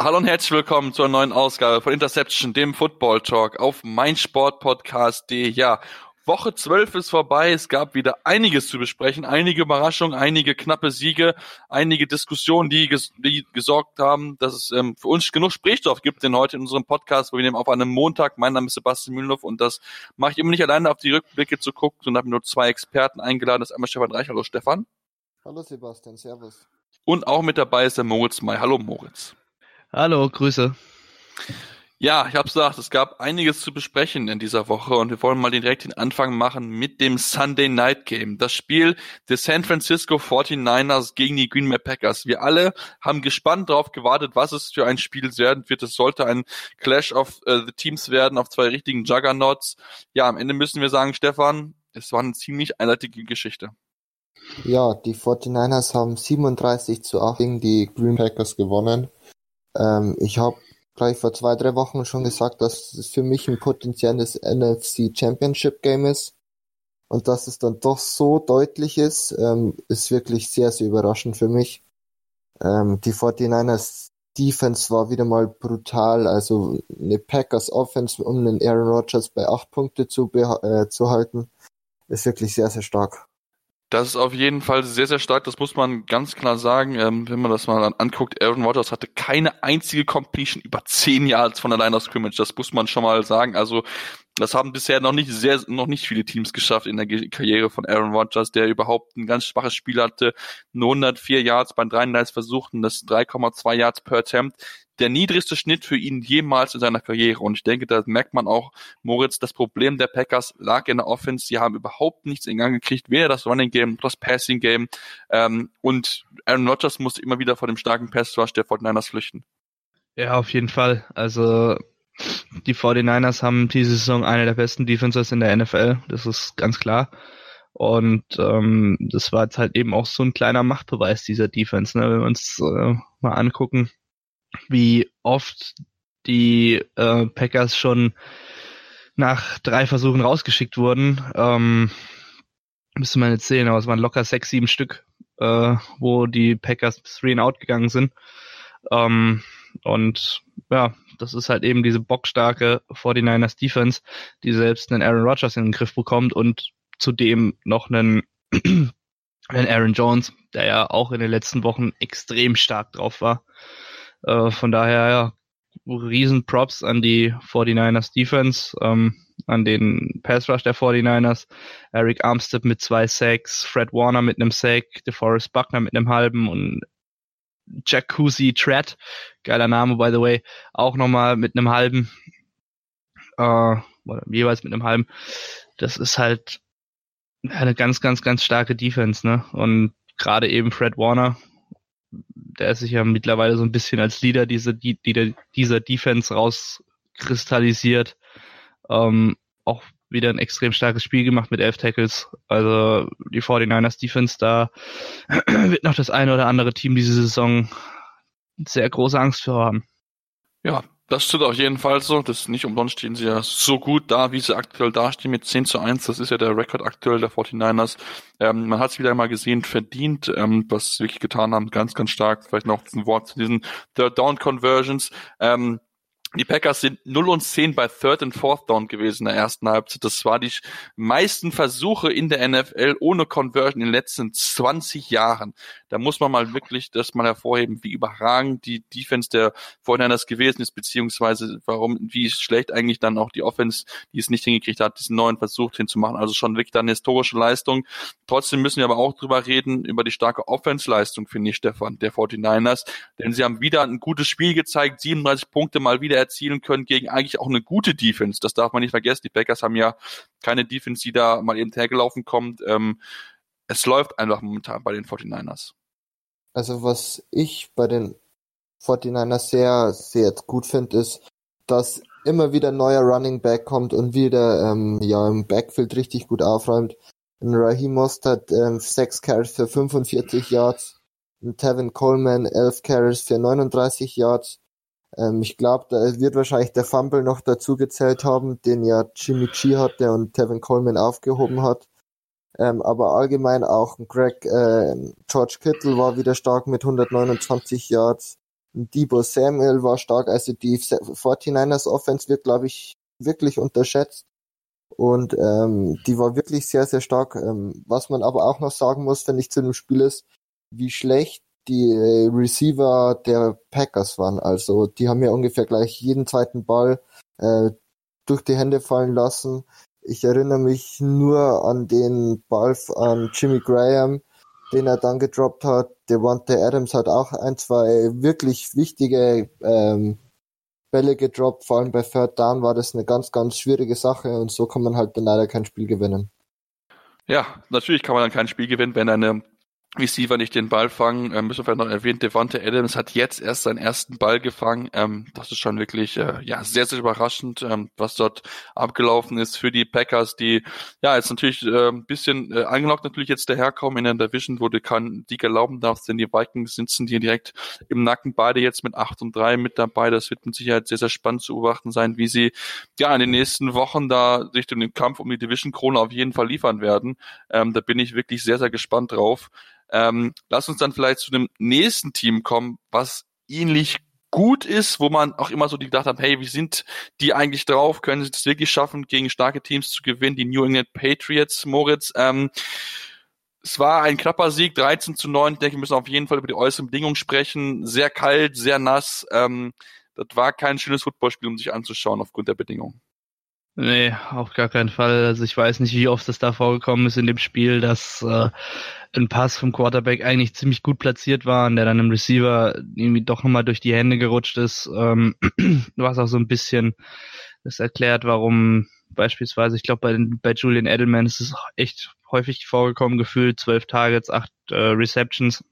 Hallo und herzlich willkommen zur neuen Ausgabe von Interception, dem Football Talk auf meinsportpodcast.de. Ja, Woche 12 ist vorbei. Es gab wieder einiges zu besprechen, einige Überraschungen, einige knappe Siege, einige Diskussionen, die, ges die gesorgt haben, dass es ähm, für uns genug Sprichstoff gibt, denn heute in unserem Podcast, wo wir nehmen auf einem Montag. Mein Name ist Sebastian Mühlenhoff und das mache ich immer nicht alleine auf die Rückblicke zu gucken, sondern habe nur zwei Experten eingeladen. Das ist einmal Stefan Reich. Hallo Stefan. Hallo Sebastian, Servus. Und auch mit dabei ist der Moritz May. Hallo Moritz. Hallo, Grüße. Ja, ich habe gesagt, es gab einiges zu besprechen in dieser Woche und wir wollen mal direkt den Anfang machen mit dem Sunday Night Game. Das Spiel des San Francisco 49ers gegen die Green Bay Packers. Wir alle haben gespannt darauf gewartet, was es für ein Spiel werden wird. Es sollte ein Clash of uh, the Teams werden auf zwei richtigen Juggernauts. Ja, am Ende müssen wir sagen, Stefan, es war eine ziemlich einseitige Geschichte. Ja, die 49ers haben 37 zu 8 gegen die Green Packers gewonnen. Ähm, ich habe gleich vor zwei, drei Wochen schon gesagt, dass es für mich ein potenzielles NFC Championship Game ist. Und dass es dann doch so deutlich ist, ähm, ist wirklich sehr, sehr überraschend für mich. Ähm, die 49ers Defense war wieder mal brutal. Also eine Packers Offense, um den Aaron Rodgers bei acht Punkte zu, äh, zu halten, ist wirklich sehr, sehr stark. Das ist auf jeden Fall sehr, sehr stark, das muss man ganz klar sagen. Ähm, wenn man das mal anguckt, Aaron Rodgers hatte keine einzige Completion über zehn Yards von der Line of Scrimmage, das muss man schon mal sagen. Also das haben bisher noch nicht sehr, noch nicht viele Teams geschafft in der Karriere von Aaron Rodgers, der überhaupt ein ganz schwaches Spiel hatte, nur 104 Yards bei 33 Versuchen, das 3,2 Yards per Attempt der niedrigste Schnitt für ihn jemals in seiner Karriere. Und ich denke, da merkt man auch, Moritz, das Problem der Packers lag in der Offense. Sie haben überhaupt nichts in Gang gekriegt, weder das Running Game noch das Passing Game. Ähm, und Aaron Rodgers musste immer wieder vor dem starken Pass Rush der 49ers flüchten. Ja, auf jeden Fall. Also die 49ers haben diese Saison eine der besten Defenses in der NFL. Das ist ganz klar. Und ähm, das war jetzt halt eben auch so ein kleiner Machtbeweis dieser Defense, ne? wenn wir uns äh, mal angucken wie oft die äh, Packers schon nach drei Versuchen rausgeschickt wurden. Ähm, müsste man jetzt sehen, aber es waren locker sechs, sieben Stück, äh, wo die Packers three and out gegangen sind. Ähm, und ja, das ist halt eben diese bockstarke 49ers Defense, die selbst einen Aaron Rodgers in den Griff bekommt und zudem noch einen, einen Aaron Jones, der ja auch in den letzten Wochen extrem stark drauf war. Äh, von daher, ja, riesen Props an die 49ers Defense, ähm, an den Pass Rush der 49ers. Eric Armstead mit zwei Sacks, Fred Warner mit einem Sack, DeForest Buckner mit einem halben und Jacuzzi Tread, geiler Name by the way, auch nochmal mit einem halben, äh, jeweils mit einem halben. Das ist halt eine ganz, ganz, ganz starke Defense, ne? Und gerade eben Fred Warner, der ist sich ja mittlerweile so ein bisschen als Leader dieser, die, dieser Defense rauskristallisiert. Ähm, auch wieder ein extrem starkes Spiel gemacht mit elf Tackles. Also die 49ers Defense, da wird noch das eine oder andere Team diese Saison sehr große Angst für haben. Ja, das stimmt auf jeden Fall so. Das ist nicht umsonst stehen sie ja so gut da, wie sie aktuell dastehen mit 10 zu 1. Das ist ja der Rekord aktuell der 49ers. Ähm, man hat es wieder einmal gesehen, verdient, ähm, was sie wirklich getan haben, ganz, ganz stark. Vielleicht noch ein Wort zu diesen Third Down Conversions. Ähm, die Packers sind 0 und 10 bei Third and Fourth Down gewesen in der ersten Halbzeit. Das war die meisten Versuche in der NFL ohne Conversion in den letzten 20 Jahren. Da muss man mal wirklich das mal hervorheben, wie überragend die Defense der Vorhinein gewesen ist, beziehungsweise warum, wie schlecht eigentlich dann auch die Offense, die es nicht hingekriegt hat, diesen neuen Versuch hinzumachen. Also schon wirklich eine historische Leistung. Trotzdem müssen wir aber auch drüber reden, über die starke Offense-Leistung, finde ich, Stefan, der 49ers. Denn sie haben wieder ein gutes Spiel gezeigt, 37 Punkte mal wieder erzielen können gegen eigentlich auch eine gute Defense. Das darf man nicht vergessen. Die Packers haben ja keine Defense, die da mal eben hergelaufen kommt. Ähm, es läuft einfach momentan bei den 49ers. Also was ich bei den 49ers sehr, sehr gut finde, ist, dass immer wieder ein neuer Running Back kommt und wieder ähm, ja im Backfield richtig gut aufräumt. Ein Raheem Mostert ähm, 6 Carries für 45 Yards, ein Tevin Coleman 11 Carries für 39 Yards. Ähm, ich glaube, da wird wahrscheinlich der Fumble noch dazu gezählt haben, den ja Jimmy G hatte und Tevin Coleman aufgehoben hat. Ähm, aber allgemein auch Greg, äh, George Kittle war wieder stark mit 129 Yards. Debo Samuel war stark. Also die 49ers Offense wird, glaube ich, wirklich unterschätzt. Und ähm, die war wirklich sehr, sehr stark. Ähm, was man aber auch noch sagen muss, wenn ich zu dem Spiel ist, wie schlecht die äh, Receiver der Packers waren. Also die haben ja ungefähr gleich jeden zweiten Ball äh, durch die Hände fallen lassen. Ich erinnere mich nur an den Ball an Jimmy Graham, den er dann gedroppt hat. Devontae Adams hat auch ein, zwei wirklich wichtige ähm, Bälle gedroppt. Vor allem bei Third Down war das eine ganz, ganz schwierige Sache und so kann man halt dann leider kein Spiel gewinnen. Ja, natürlich kann man dann kein Spiel gewinnen, wenn eine Receiver nicht den Ball fangen. Ähm, müssen wir vielleicht noch erwähnen, Devonta Adams hat jetzt erst seinen ersten Ball gefangen. Ähm, das ist schon wirklich äh, ja sehr, sehr überraschend, ähm, was dort abgelaufen ist für die Packers, die ja jetzt natürlich äh, ein bisschen äh, angelockt natürlich jetzt daherkommen in der Division, wo du kann die erlauben darfst, denn die Vikings sitzen dir direkt im Nacken, beide jetzt mit 8 und 3 mit dabei. Das wird mit Sicherheit sehr, sehr spannend zu beobachten sein, wie sie ja in den nächsten Wochen da sich den Kampf um die Division-Krone auf jeden Fall liefern werden. Ähm, da bin ich wirklich sehr, sehr gespannt drauf. Ähm, lass uns dann vielleicht zu dem nächsten Team kommen, was ähnlich gut ist, wo man auch immer so gedacht hat, hey, wie sind die eigentlich drauf? Können sie es wirklich schaffen, gegen starke Teams zu gewinnen? Die New England Patriots, Moritz. Ähm, es war ein knapper Sieg, 13 zu 9. Ich denke, wir müssen auf jeden Fall über die äußeren Bedingungen sprechen. Sehr kalt, sehr nass. Ähm, das war kein schönes Footballspiel, um sich anzuschauen aufgrund der Bedingungen. Nee, auf gar keinen Fall. Also ich weiß nicht, wie oft das da vorgekommen ist in dem Spiel, dass äh, ein Pass vom Quarterback eigentlich ziemlich gut platziert war und der dann im Receiver irgendwie doch nochmal durch die Hände gerutscht ist. Ähm, was auch so ein bisschen das erklärt, warum beispielsweise, ich glaube bei, bei Julian Edelman ist es echt häufig vorgekommen, gefühlt zwölf Targets, acht äh, Receptions.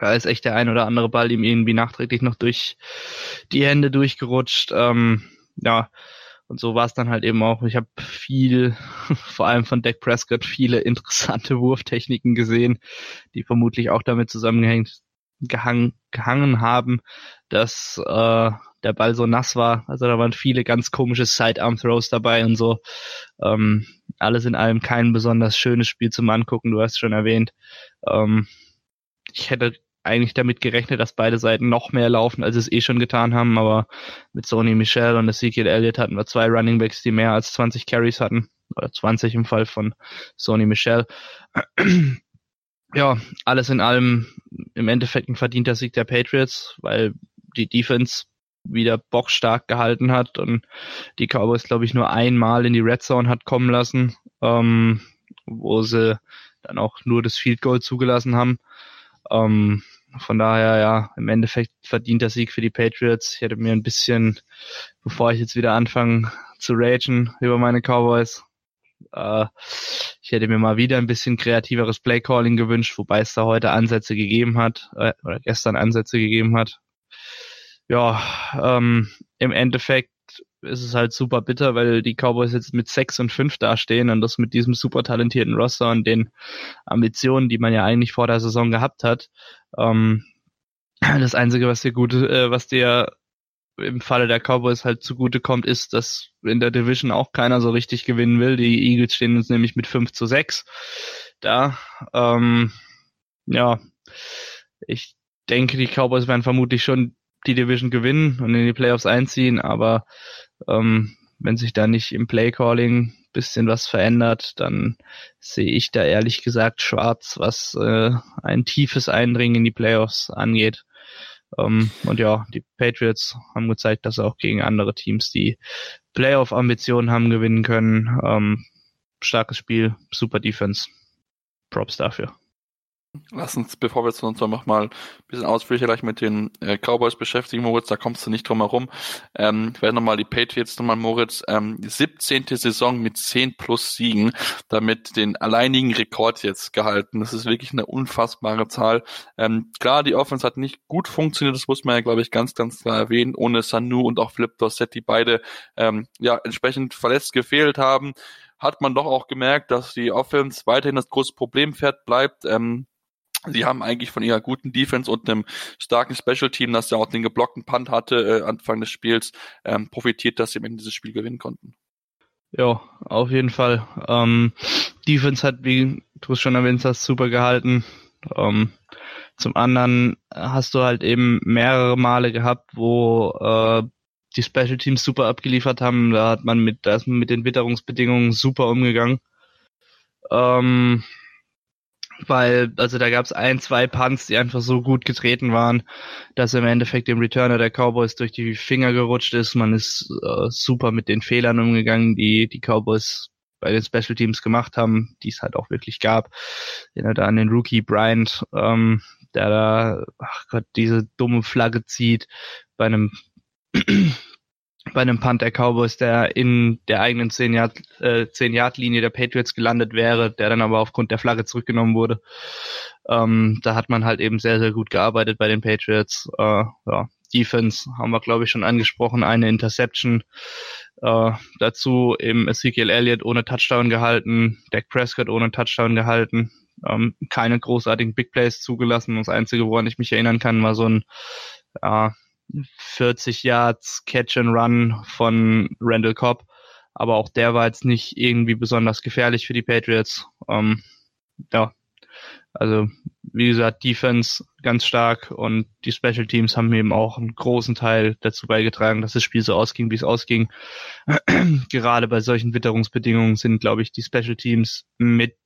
Da ist echt der ein oder andere Ball ihm irgendwie nachträglich noch durch die Hände durchgerutscht. Ähm, ja, und so war es dann halt eben auch. Ich habe viel, vor allem von Dak Prescott, viele interessante Wurftechniken gesehen, die vermutlich auch damit zusammengehängt gehangen, gehangen haben, dass äh, der Ball so nass war. Also da waren viele ganz komische Sidearm-Throws dabei und so. Ähm, alles in allem kein besonders schönes Spiel zum Angucken, du hast schon erwähnt. Ähm, ich hätte eigentlich damit gerechnet, dass beide Seiten noch mehr laufen, als es eh schon getan haben, aber mit Sony Michel und Ezekiel Elliott hatten wir zwei Running Backs, die mehr als 20 Carries hatten, oder 20 im Fall von Sony Michel. Ja, alles in allem im Endeffekt ein verdienter Sieg der Patriots, weil die Defense wieder bockstark gehalten hat und die Cowboys, glaube ich, nur einmal in die Red Zone hat kommen lassen, ähm, wo sie dann auch nur das Field Goal zugelassen haben. Ähm, von daher, ja, im Endeffekt verdient der Sieg für die Patriots. Ich hätte mir ein bisschen, bevor ich jetzt wieder anfange zu ragen über meine Cowboys, äh, ich hätte mir mal wieder ein bisschen kreativeres Playcalling gewünscht, wobei es da heute Ansätze gegeben hat, äh, oder gestern Ansätze gegeben hat. Ja, ähm, im Endeffekt ist es halt super bitter, weil die Cowboys jetzt mit 6 und 5 dastehen und das mit diesem super talentierten Roster und den Ambitionen, die man ja eigentlich vor der Saison gehabt hat. Ähm, das Einzige, was dir gut, äh, was dir im Falle der Cowboys halt zugute kommt, ist, dass in der Division auch keiner so richtig gewinnen will. Die Eagles stehen uns nämlich mit 5 zu 6 da. Ähm, ja, ich denke, die Cowboys werden vermutlich schon die Division gewinnen und in die Playoffs einziehen, aber ähm, wenn sich da nicht im Playcalling bisschen was verändert, dann sehe ich da ehrlich gesagt schwarz, was äh, ein tiefes Eindringen in die Playoffs angeht. Ähm, und ja, die Patriots haben gezeigt, dass sie auch gegen andere Teams, die Playoff-Ambitionen haben, gewinnen können. Ähm, starkes Spiel, super Defense. Props dafür. Lass uns, bevor wir uns noch mal ein bisschen ausführlicher gleich mit den äh, Cowboys beschäftigen, Moritz, da kommst du nicht drum herum. Ähm, werden nochmal die Patriots nochmal, Moritz, ähm, 17. Saison mit 10 plus Siegen, damit den alleinigen Rekord jetzt gehalten. Das ist wirklich eine unfassbare Zahl. Ähm, klar, die Offense hat nicht gut funktioniert, das muss man ja, glaube ich, ganz, ganz klar erwähnen, ohne Sanu und auch Philip Dorsett, die beide ähm, ja entsprechend verletzt gefehlt haben hat man doch auch gemerkt, dass die Offense weiterhin das große Problempferd bleibt. Ähm, Sie haben eigentlich von ihrer guten Defense und einem starken Special Team, das ja auch den geblockten Punt hatte äh, Anfang des Spiels, ähm, profitiert, dass sie am dieses Spiel gewinnen konnten. Ja, auf jeden Fall. Ähm, Defense hat, wie du es schon erwähnt hast, super gehalten. Ähm, zum anderen hast du halt eben mehrere Male gehabt, wo äh, die Special Teams super abgeliefert haben. Da hat man mit, da ist man mit den Witterungsbedingungen super umgegangen. Ähm, weil, also da gab es ein, zwei Punts, die einfach so gut getreten waren, dass im Endeffekt dem Returner der Cowboys durch die Finger gerutscht ist. Man ist äh, super mit den Fehlern umgegangen, die die Cowboys bei den Special Teams gemacht haben, die es halt auch wirklich gab. Erinnere da an den Rookie Bryant, ähm, der da, ach Gott, diese dumme Flagge zieht bei einem bei einem Punt der Cowboys, der in der eigenen 10-Yard-Linie äh, der Patriots gelandet wäre, der dann aber aufgrund der Flagge zurückgenommen wurde. Ähm, da hat man halt eben sehr, sehr gut gearbeitet bei den Patriots. Äh, ja, Defense haben wir, glaube ich, schon angesprochen, eine Interception. Äh, dazu eben Ezekiel Elliott ohne Touchdown gehalten, Dak Prescott ohne Touchdown gehalten, ähm, keine großartigen Big Plays zugelassen. Das Einzige, woran ich mich erinnern kann, war so ein ja, 40 Yards Catch and Run von Randall Cobb. Aber auch der war jetzt nicht irgendwie besonders gefährlich für die Patriots. Ähm, ja, also wie gesagt, Defense ganz stark und die Special Teams haben eben auch einen großen Teil dazu beigetragen, dass das Spiel so ausging, wie es ausging. Gerade bei solchen Witterungsbedingungen sind, glaube ich, die Special Teams mit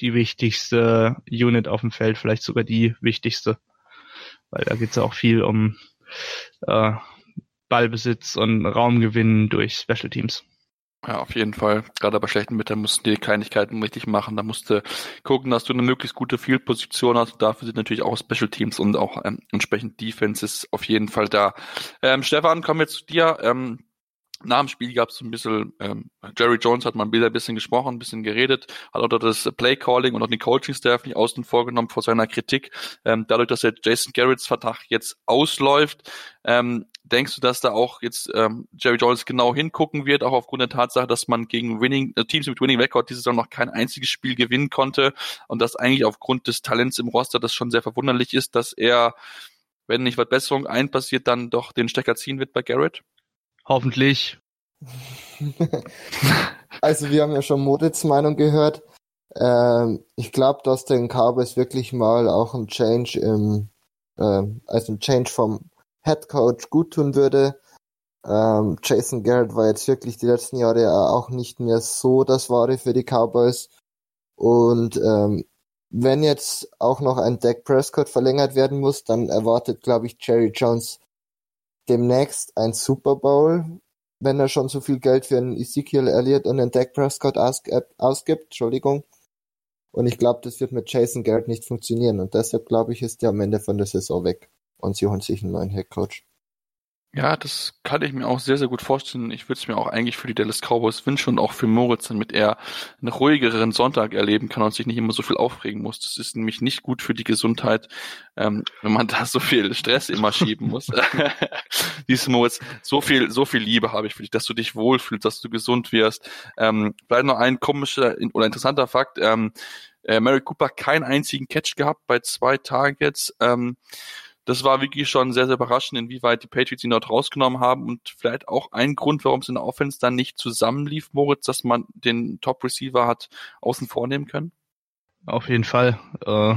die wichtigste Unit auf dem Feld, vielleicht sogar die wichtigste. Weil da geht es auch viel um äh, Ballbesitz und Raumgewinn durch Special Teams. Ja, auf jeden Fall. Gerade bei schlechten Wetter musst du die Kleinigkeiten richtig machen. Da musst du gucken, dass du eine möglichst gute Field-Position hast. Dafür sind natürlich auch Special Teams und auch ähm, entsprechend Defenses auf jeden Fall da. Ähm, Stefan, kommen wir zu dir. Ähm, nach dem Spiel gab es ein bisschen, ähm, Jerry Jones hat mal ein bisschen gesprochen, ein bisschen geredet, hat auch das Play Calling und auch den Coaching Staff nicht außen vorgenommen vor seiner Kritik. Ähm, dadurch, dass der Jason Garretts Vertrag jetzt ausläuft, ähm, denkst du, dass da auch jetzt ähm, Jerry Jones genau hingucken wird, auch aufgrund der Tatsache, dass man gegen Winning äh, Teams mit Winning Record diese Saison noch kein einziges Spiel gewinnen konnte und dass eigentlich aufgrund des Talents im Roster das schon sehr verwunderlich ist, dass er, wenn nicht was Besserung einpassiert, dann doch den Stecker ziehen wird bei Garrett? Hoffentlich. also wir haben ja schon Moritz Meinung gehört. Ähm, ich glaube, dass den Cowboys wirklich mal auch ein Change im, äh, also ein Change vom Head Coach gut tun würde. Ähm, Jason Garrett war jetzt wirklich die letzten Jahre auch nicht mehr so das Wahre für die Cowboys. Und ähm, wenn jetzt auch noch ein Dak Prescott verlängert werden muss, dann erwartet, glaube ich, Jerry Jones demnächst ein Super Bowl, wenn er schon so viel Geld für einen Ezekiel Elliott und einen Dak Prescott ausgibt, Entschuldigung. Und ich glaube, das wird mit Jason Garrett nicht funktionieren. Und deshalb glaube ich, ist er am Ende von der Saison weg. Und sie holen sich einen neuen Head Coach. Ja, das kann ich mir auch sehr, sehr gut vorstellen. Ich würde es mir auch eigentlich für die Dallas Cowboys wünschen und auch für Moritz, damit er einen ruhigeren Sonntag erleben kann und sich nicht immer so viel aufregen muss. Das ist nämlich nicht gut für die Gesundheit, ähm, wenn man da so viel Stress immer schieben muss. Dieses Moritz, so viel, so viel Liebe habe ich für dich, dass du dich wohlfühlst, dass du gesund wirst. Ähm, vielleicht noch ein komischer oder interessanter Fakt. Ähm, äh, Mary Cooper keinen einzigen Catch gehabt bei zwei Targets. Ähm, das war wirklich schon sehr, sehr überraschend, inwieweit die Patriots ihn dort rausgenommen haben und vielleicht auch ein Grund, warum es in der Offense dann nicht zusammenlief, Moritz, dass man den Top Receiver hat außen vornehmen können? Auf jeden Fall. Äh,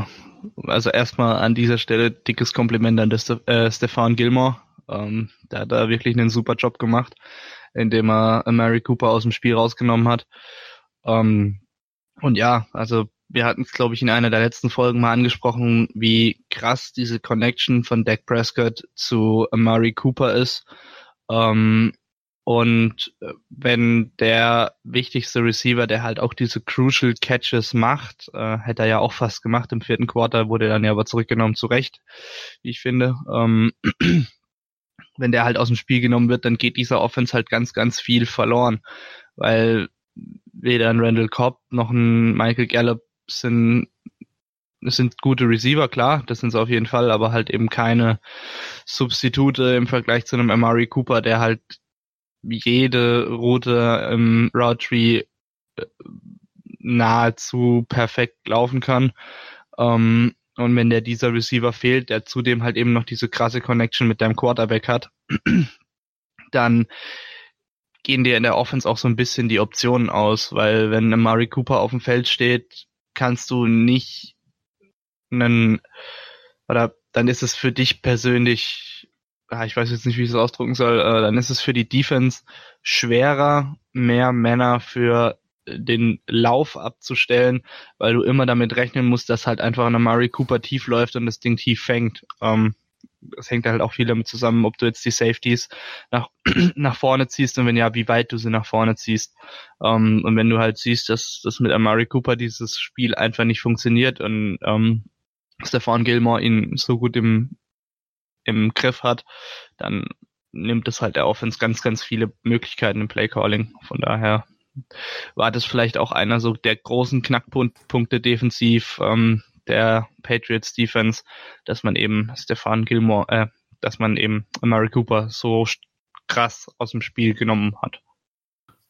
also erstmal an dieser Stelle dickes Kompliment an äh, Stefan Gilmore. Ähm, der hat da wirklich einen super Job gemacht, indem er Mary Cooper aus dem Spiel rausgenommen hat. Ähm, und ja, also wir hatten es, glaube ich, in einer der letzten Folgen mal angesprochen, wie krass diese Connection von Dak Prescott zu Amari Cooper ist. Ähm, Und äh, wenn der wichtigste Receiver, der halt auch diese Crucial Catches macht, äh, hätte er ja auch fast gemacht im vierten Quarter, wurde dann ja aber zurückgenommen, zu Recht, wie ich finde. Ähm, wenn der halt aus dem Spiel genommen wird, dann geht dieser Offense halt ganz, ganz viel verloren, weil weder ein Randall Cobb noch ein Michael Gallup sind sind gute Receiver, klar, das sind sie auf jeden Fall, aber halt eben keine Substitute im Vergleich zu einem Amari Cooper, der halt jede Route im Route Tree äh, nahezu perfekt laufen kann. Ähm, und wenn der dieser Receiver fehlt, der zudem halt eben noch diese krasse Connection mit deinem Quarterback hat, dann gehen dir in der Offense auch so ein bisschen die Optionen aus, weil wenn Amari Cooper auf dem Feld steht, kannst du nicht einen, oder dann ist es für dich persönlich Ah, ich weiß jetzt nicht, wie ich es ausdrücken soll, äh, dann ist es für die Defense schwerer, mehr Männer für den Lauf abzustellen, weil du immer damit rechnen musst, dass halt einfach eine Murray Cooper tief läuft und das Ding tief fängt. Ähm, das hängt halt auch viel damit zusammen, ob du jetzt die Safeties nach, nach vorne ziehst und wenn ja, wie weit du sie nach vorne ziehst. Ähm, und wenn du halt siehst, dass das mit Amari Cooper dieses Spiel einfach nicht funktioniert und ähm, Stefan Gilmore ihn so gut im im Griff hat, dann nimmt es halt der Offense ganz, ganz viele Möglichkeiten im Playcalling. Von daher war das vielleicht auch einer so der großen Knackpunkte defensiv ähm, der Patriots Defense, dass man eben Stefan Gilmore, äh, dass man eben Amari Cooper so krass aus dem Spiel genommen hat.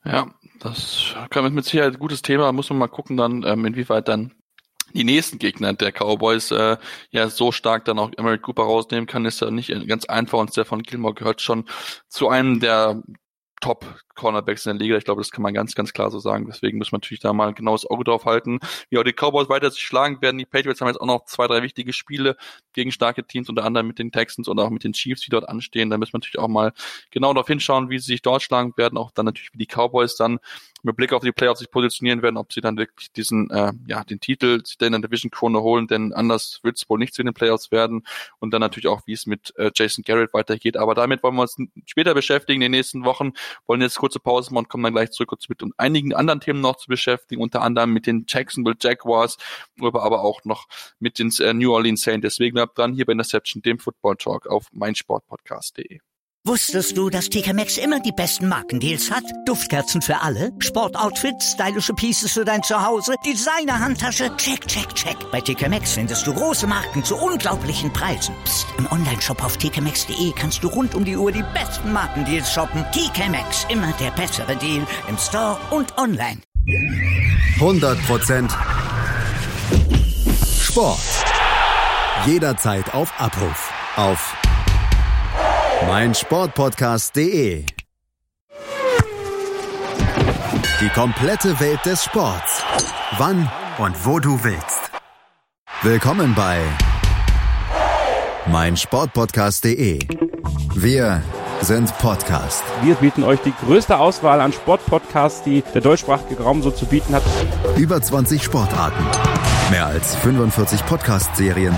Ja, das kann mit Sicherheit ein gutes Thema. Muss man mal gucken dann, ähm, inwieweit dann die nächsten Gegner der Cowboys äh, ja so stark dann auch Emmerich Cooper rausnehmen kann, ist ja nicht ganz einfach und Stefan Gilmore gehört schon zu einem der Top-Cornerbacks in der Liga. Ich glaube, das kann man ganz, ganz klar so sagen. Deswegen muss man natürlich da mal ein genaues Auge drauf halten. Wie auch die Cowboys weiter sich schlagen werden. Die Patriots haben jetzt auch noch zwei, drei wichtige Spiele gegen starke Teams, unter anderem mit den Texans und auch mit den Chiefs, die dort anstehen. Da müssen wir natürlich auch mal genau darauf hinschauen, wie sie sich dort schlagen werden. Auch dann natürlich, wie die Cowboys dann mit Blick auf die Playoffs sich positionieren werden, ob sie dann wirklich diesen, äh, ja, den Titel sich in der Division Krone holen, denn anders wird es wohl nicht zu den Playoffs werden und dann natürlich auch, wie es mit äh, Jason Garrett weitergeht. Aber damit wollen wir uns später beschäftigen, in den nächsten Wochen, wollen jetzt kurze Pause machen und kommen dann gleich zurück, uns mit einigen anderen Themen noch zu beschäftigen, unter anderem mit den Jacksonville Jaguars, aber, aber auch noch mit den äh, New Orleans Saints. Deswegen bleibt dran hier bei Interception, dem Football Talk auf meinsportpodcast.de. Wusstest du, dass TK Maxx immer die besten Markendeals hat? Duftkerzen für alle, Sportoutfits, stylische Pieces für dein Zuhause, Designer-Handtasche, check, check, check. Bei TK Maxx findest du große Marken zu unglaublichen Preisen. Psst. im Onlineshop auf tkmaxx.de kannst du rund um die Uhr die besten Markendeals shoppen. TK Maxx, immer der bessere Deal im Store und online. 100% Sport. Jederzeit auf Abruf. Auf mein Sportpodcast.de. Die komplette Welt des Sports. Wann und wo du willst. Willkommen bei mein Sportpodcast.de. Wir sind Podcast. Wir bieten euch die größte Auswahl an Sportpodcasts, die der deutschsprachige Raum so zu bieten hat. Über 20 Sportarten. Mehr als 45 Podcast-Serien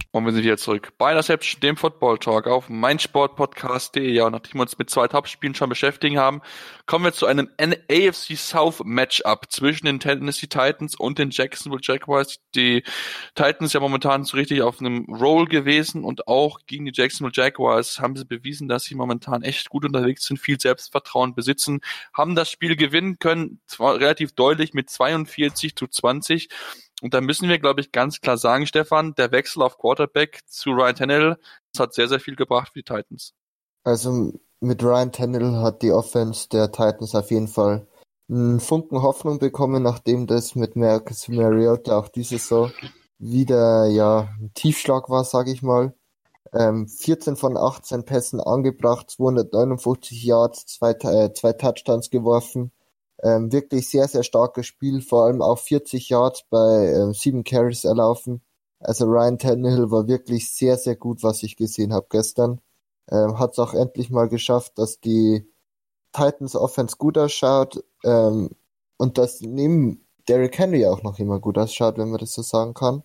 Und wir sind wieder zurück bei Interception, dem Football Talk auf meinsportpodcast.de. Ja, nachdem wir uns mit zwei Top-Spielen schon beschäftigen haben, kommen wir zu einem AFC South Matchup zwischen den Tennessee Titans und den Jacksonville Jaguars. Die Titans ja momentan so richtig auf einem Roll gewesen und auch gegen die Jacksonville Jaguars haben sie bewiesen, dass sie momentan echt gut unterwegs sind, viel Selbstvertrauen besitzen, haben das Spiel gewinnen können, zwar relativ deutlich mit 42 zu 20 und da müssen wir, glaube ich, ganz klar sagen, Stefan, der Wechsel auf Quarterback zu Ryan Tannehill, das hat sehr, sehr viel gebracht für die Titans. Also mit Ryan Tannehill hat die Offense der Titans auf jeden Fall einen Funken Hoffnung bekommen, nachdem das mit Marcus Mariota auch diese Saison wieder ja ein Tiefschlag war, sage ich mal. Ähm, 14 von 18 Pässen angebracht, 259 Yards, zwei, äh, zwei Touchdowns geworfen. Ähm, wirklich sehr, sehr starkes Spiel, vor allem auch 40 Yards bei ähm, sieben Carries erlaufen. Also Ryan Tannehill war wirklich sehr, sehr gut, was ich gesehen habe gestern. Ähm, Hat es auch endlich mal geschafft, dass die Titans Offense gut ausschaut ähm, und dass neben Derrick Henry auch noch immer gut ausschaut, wenn man das so sagen kann.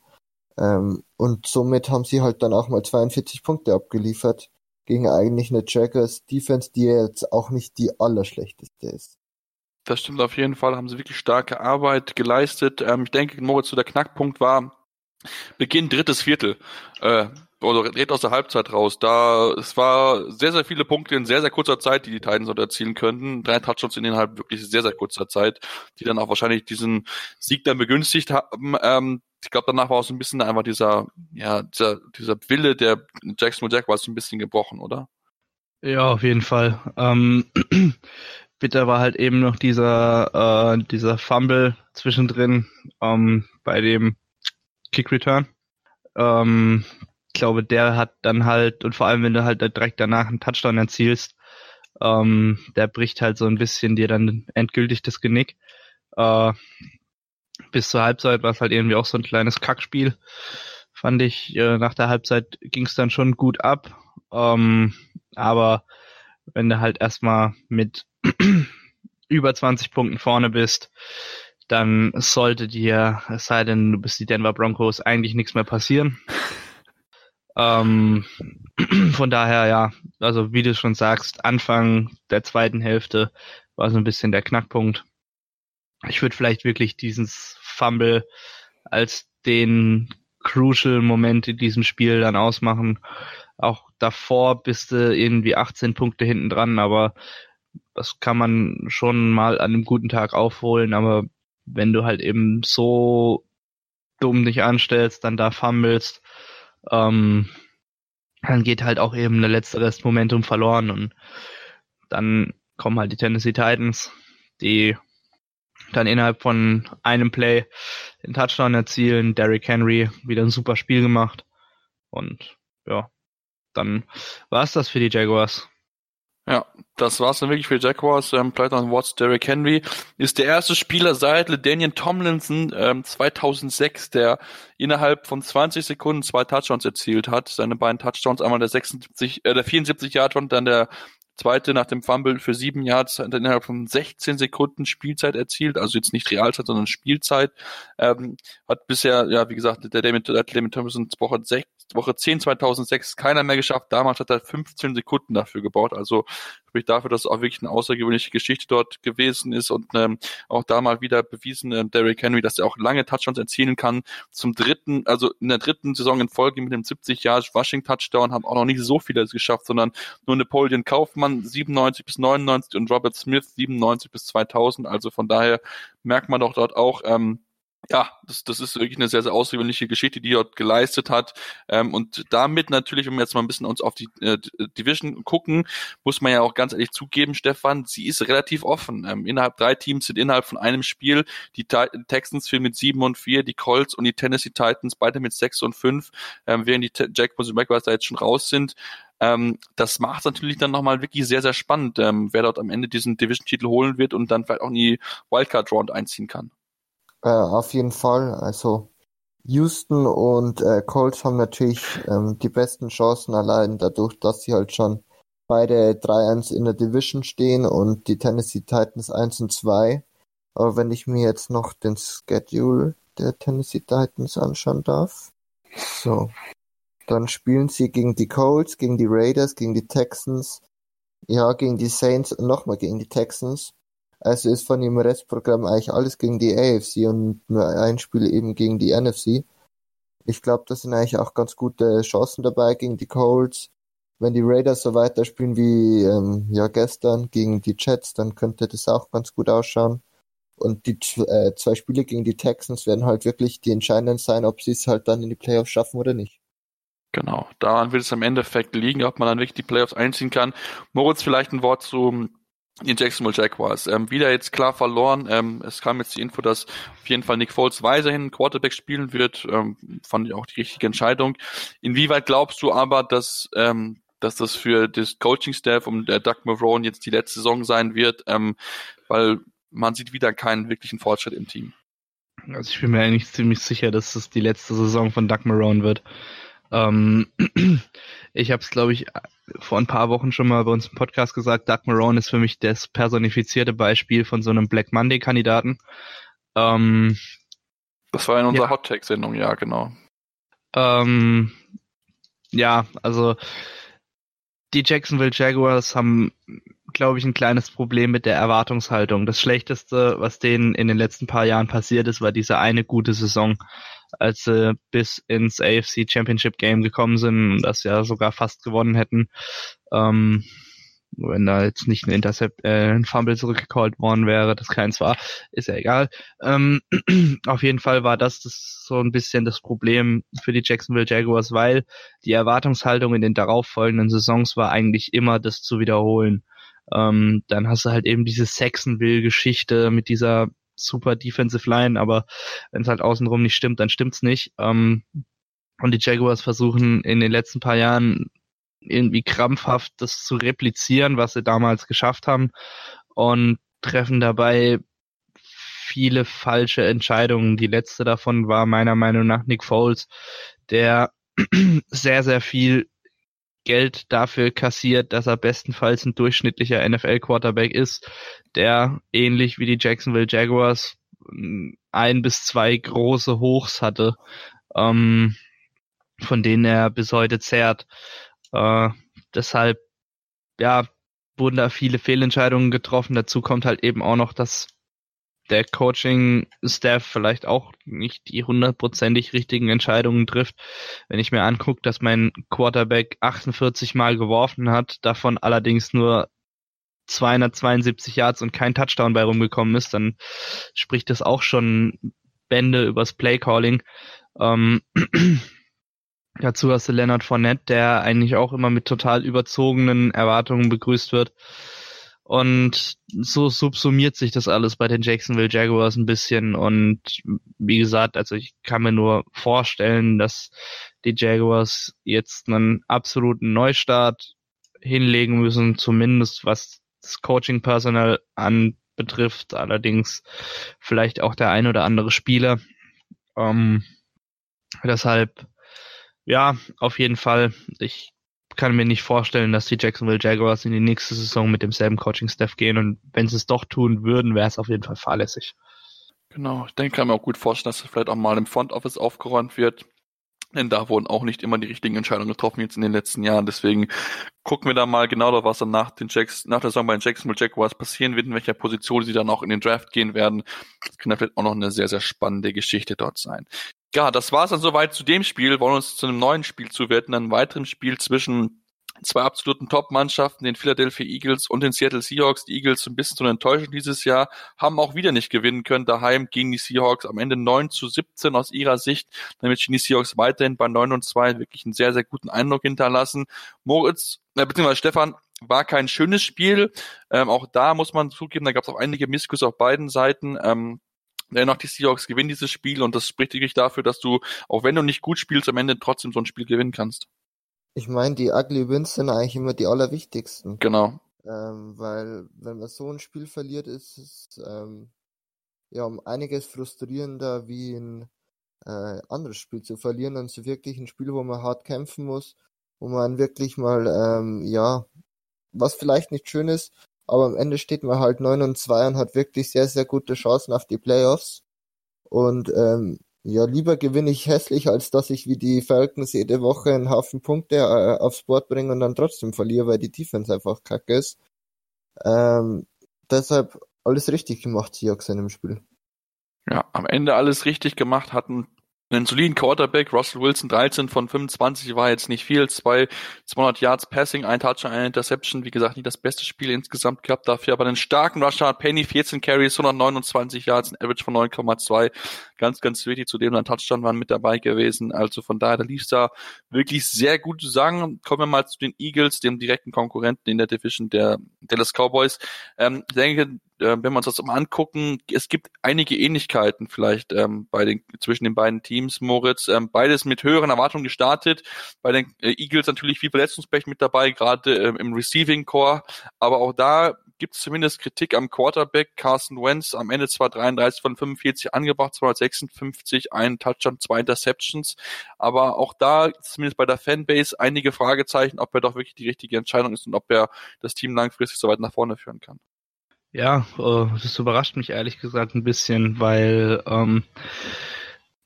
Ähm, und somit haben sie halt dann auch mal 42 Punkte abgeliefert gegen eigentlich eine Jaguars Defense, die jetzt auch nicht die allerschlechteste ist. Das stimmt auf jeden Fall, haben sie wirklich starke Arbeit geleistet. Ähm, ich denke, Moritz, so der Knackpunkt war Beginn drittes Viertel. Äh, oder direkt aus der Halbzeit raus. Da es war sehr, sehr viele Punkte in sehr, sehr kurzer Zeit, die die Titans dort erzielen könnten. Drei Touchdowns innerhalb wirklich sehr, sehr kurzer Zeit, die dann auch wahrscheinlich diesen Sieg dann begünstigt haben. Ähm, ich glaube, danach war auch so ein bisschen einfach dieser, ja, dieser, dieser Wille der Jacksonville Jaguars ein bisschen gebrochen, oder? Ja, auf jeden Fall. Ähm, bitter war halt eben noch dieser, äh, dieser Fumble zwischendrin ähm, bei dem Kick Return. Ähm, ich glaube, der hat dann halt, und vor allem, wenn du halt direkt danach einen Touchdown erzielst, ähm, der bricht halt so ein bisschen dir dann endgültig das Genick. Äh, bis zur Halbzeit war es halt irgendwie auch so ein kleines Kackspiel. Fand ich, äh, nach der Halbzeit ging es dann schon gut ab. Ähm, aber wenn du halt erstmal mit über 20 Punkten vorne bist, dann sollte dir, es sei denn, du bist die Denver Broncos, eigentlich nichts mehr passieren. Ähm, von daher, ja, also wie du schon sagst, Anfang der zweiten Hälfte war so ein bisschen der Knackpunkt. Ich würde vielleicht wirklich dieses Fumble als den crucial Moment in diesem Spiel dann ausmachen. Auch davor bist du irgendwie 18 Punkte hinten dran, aber das kann man schon mal an einem guten Tag aufholen, aber wenn du halt eben so dumm dich anstellst, dann da fummelst, ähm, dann geht halt auch eben der letzte Rest Momentum verloren und dann kommen halt die Tennessee Titans, die dann innerhalb von einem Play den Touchdown erzielen. Derrick Henry wieder ein super Spiel gemacht und ja, dann war es das für die Jaguars. Ja, das war's dann wirklich für Jaguars. Ähm, Pleitner Watts, Derrick Henry ist der erste Spieler seit LeDanian Tomlinson ähm, 2006, der innerhalb von 20 Sekunden zwei Touchdowns erzielt hat. Seine beiden Touchdowns, einmal der 76, äh, der 74 Yard und dann der zweite nach dem Fumble für sieben Yards innerhalb von 16 Sekunden Spielzeit erzielt, also jetzt nicht Realzeit, sondern Spielzeit. Ähm, hat bisher, ja, wie gesagt, der David Thompson Woche 6, Woche 10 2006 keiner mehr geschafft. Damals hat er 15 Sekunden dafür gebaut. Also sprich dafür, dass es auch wirklich eine außergewöhnliche Geschichte dort gewesen ist und ähm, auch da mal wieder bewiesen, äh, Derrick Henry, dass er auch lange Touchdowns erzielen kann. Zum dritten, also in der dritten Saison in Folge mit dem 70 Jahre Rushing Touchdown haben auch noch nicht so viele es geschafft, sondern nur Napoleon Kaufmann 97 bis 99 und Robert Smith 97 bis 2000. Also von daher merkt man doch dort auch, ähm, ja, das, das ist wirklich eine sehr, sehr außergewöhnliche Geschichte, die dort geleistet hat. Ähm, und damit natürlich, wenn wir jetzt mal ein bisschen uns auf die äh, Division gucken, muss man ja auch ganz ehrlich zugeben, Stefan, sie ist relativ offen. Ähm, innerhalb drei Teams sind innerhalb von einem Spiel die Texans führen mit sieben und vier, die Colts und die Tennessee Titans beide mit sechs und fünf, ähm, während die Jackpot und Jaguars da jetzt schon raus sind. Ähm, das macht natürlich dann nochmal wirklich sehr, sehr spannend, ähm, wer dort am Ende diesen Division-Titel holen wird und dann vielleicht auch in die Wildcard-Round einziehen kann. Äh, auf jeden Fall. Also Houston und äh, Colts haben natürlich ähm, die besten Chancen allein dadurch, dass sie halt schon beide 3-1 in der Division stehen und die Tennessee Titans 1 und 2. Aber wenn ich mir jetzt noch den Schedule der Tennessee Titans anschauen darf. So. Dann spielen sie gegen die Colts, gegen die Raiders, gegen die Texans, ja, gegen die Saints und nochmal gegen die Texans. Also ist von dem Restprogramm eigentlich alles gegen die AFC und nur ein Spiel eben gegen die NFC. Ich glaube, da sind eigentlich auch ganz gute Chancen dabei gegen die Colts. Wenn die Raiders so weiterspielen wie ähm, ja gestern gegen die Jets, dann könnte das auch ganz gut ausschauen. Und die äh, zwei Spiele gegen die Texans werden halt wirklich die entscheidenden sein, ob sie es halt dann in die Playoffs schaffen oder nicht. Genau, daran wird es im Endeffekt liegen, ob man dann wirklich die Playoffs einziehen kann. Moritz, vielleicht ein Wort zu die Jacksonville Jaguars. Ähm, wieder jetzt klar verloren. Ähm, es kam jetzt die Info, dass auf jeden Fall Nick Foles weiterhin Quarterback spielen wird. Ähm, fand ich auch die richtige Entscheidung. Inwieweit glaubst du aber, dass, ähm, dass das für das Coaching-Staff und der Doug Marone jetzt die letzte Saison sein wird? Ähm, weil man sieht wieder keinen wirklichen Fortschritt im Team. Also ich bin mir eigentlich ziemlich sicher, dass es die letzte Saison von Doug Marone wird. Ähm, ich habe es, glaube ich, vor ein paar Wochen schon mal bei uns im Podcast gesagt, Doug Marone ist für mich das personifizierte Beispiel von so einem Black Monday-Kandidaten. Ähm, das war in unserer ja. Hot Take-Sendung, ja, genau. Ähm, ja, also die Jacksonville Jaguars haben, glaube ich, ein kleines Problem mit der Erwartungshaltung. Das Schlechteste, was denen in den letzten paar Jahren passiert ist, war diese eine gute Saison, als sie bis ins AFC Championship Game gekommen sind und das ja sogar fast gewonnen hätten. Ähm, wenn da jetzt nicht ein Intercept, äh, ein Fumble zurückgecallt worden wäre, das keins war, ist ja egal. Ähm, auf jeden Fall war das, das so ein bisschen das Problem für die Jacksonville Jaguars, weil die Erwartungshaltung in den darauffolgenden Saisons war eigentlich immer, das zu wiederholen. Ähm, dann hast du halt eben diese Saxonville-Geschichte mit dieser super Defensive Line, aber wenn es halt außenrum nicht stimmt, dann stimmt's nicht. Ähm, und die Jaguars versuchen in den letzten paar Jahren irgendwie krampfhaft das zu replizieren, was sie damals geschafft haben und treffen dabei viele falsche Entscheidungen. Die letzte davon war meiner Meinung nach Nick Foles, der sehr, sehr viel Geld dafür kassiert, dass er bestenfalls ein durchschnittlicher NFL-Quarterback ist, der ähnlich wie die Jacksonville Jaguars ein bis zwei große Hochs hatte, ähm, von denen er bis heute zehrt. Äh, deshalb, ja, wurden da viele Fehlentscheidungen getroffen. Dazu kommt halt eben auch noch, dass der Coaching-Staff vielleicht auch nicht die hundertprozentig richtigen Entscheidungen trifft. Wenn ich mir angucke, dass mein Quarterback 48 Mal geworfen hat, davon allerdings nur 272 Yards und kein Touchdown bei rumgekommen ist, dann spricht das auch schon Bände übers Playcalling. Ähm, Dazu hast du Leonard Fournette, der eigentlich auch immer mit total überzogenen Erwartungen begrüßt wird. Und so subsumiert sich das alles bei den Jacksonville Jaguars ein bisschen. Und wie gesagt, also ich kann mir nur vorstellen, dass die Jaguars jetzt einen absoluten Neustart hinlegen müssen, zumindest was das Coaching-Personal anbetrifft. Allerdings vielleicht auch der ein oder andere Spieler. Ähm, deshalb ja, auf jeden Fall. Ich kann mir nicht vorstellen, dass die Jacksonville Jaguars in die nächste Saison mit demselben Coaching-Staff gehen und wenn sie es doch tun würden, wäre es auf jeden Fall fahrlässig. Genau, ich denke, kann mir auch gut vorstellen, dass es vielleicht auch mal im Front Office aufgeräumt wird. Denn da wurden auch nicht immer die richtigen Entscheidungen getroffen jetzt in den letzten Jahren. Deswegen gucken wir da mal genau drauf, was dann nach, den Jacks, nach der Saison bei den Jacksonville Jaguars passieren wird, in welcher Position sie dann auch in den Draft gehen werden. Das kann vielleicht auch noch eine sehr, sehr spannende Geschichte dort sein ja, das war's dann soweit zu dem Spiel. Wollen uns zu einem neuen Spiel zuwerten, einem weiteren Spiel zwischen zwei absoluten Top-Mannschaften, den Philadelphia Eagles und den Seattle Seahawks. Die Eagles sind ein bisschen zu enttäuschend dieses Jahr, haben auch wieder nicht gewinnen können daheim gegen die Seahawks. Am Ende 9 zu 17 aus ihrer Sicht. Damit stehen die Seahawks weiterhin bei 9 und 2 wirklich einen sehr, sehr guten Eindruck hinterlassen. Moritz, äh, beziehungsweise Stefan, war kein schönes Spiel. Ähm, auch da muss man zugeben, da gab es auch einige Missgüsse auf beiden Seiten. Ähm, Dennoch die Seahawks gewinnen dieses Spiel und das spricht wirklich dafür, dass du, auch wenn du nicht gut spielst, am Ende trotzdem so ein Spiel gewinnen kannst. Ich meine, die Ugly Wins sind eigentlich immer die allerwichtigsten. Genau. Ähm, weil wenn man so ein Spiel verliert, ist es ähm, ja um einiges frustrierender wie ein äh, anderes Spiel zu verlieren und so wirklich ein Spiel, wo man hart kämpfen muss, wo man wirklich mal ähm, ja was vielleicht nicht schön ist, aber am Ende steht man halt 9 und 2 und hat wirklich sehr, sehr gute Chancen auf die Playoffs. Und ähm, ja, lieber gewinne ich hässlich, als dass ich wie die Falcons jede Woche einen Haufen Punkte äh, aufs Board bringe und dann trotzdem verliere, weil die Defense einfach kacke ist. Ähm, deshalb alles richtig gemacht, Seahawks in dem Spiel. Ja, am Ende alles richtig gemacht, hatten einen soliden Quarterback, Russell Wilson 13 von 25 war jetzt nicht viel, zwei 200 Yards Passing, ein Touchdown, eine Interception, wie gesagt, nicht das beste Spiel insgesamt gehabt, dafür aber einen starken Rusher, Penny 14 Carries, 129 Yards, ein Average von 9,2, ganz, ganz wichtig, zudem ein Touchdown waren mit dabei gewesen, also von daher, da lief da wirklich sehr gut zu sagen. Kommen wir mal zu den Eagles, dem direkten Konkurrenten in der Division der Dallas Cowboys. Ähm, denke, äh, wenn wir uns das mal angucken, es gibt einige Ähnlichkeiten vielleicht ähm, bei den zwischen den beiden Teams, Moritz. Ähm, beides mit höheren Erwartungen gestartet. Bei den äh, Eagles natürlich viel Verletzungspech mit dabei, gerade ähm, im Receiving Core. Aber auch da gibt es zumindest Kritik am Quarterback Carson Wentz. Am Ende zwar 33 von 45 angebracht, 256, ein Touchdown, zwei Interceptions. Aber auch da, zumindest bei der Fanbase, einige Fragezeichen, ob er doch wirklich die richtige Entscheidung ist und ob er das Team langfristig so weit nach vorne führen kann. Ja, äh, das überrascht mich ehrlich gesagt ein bisschen, weil ähm,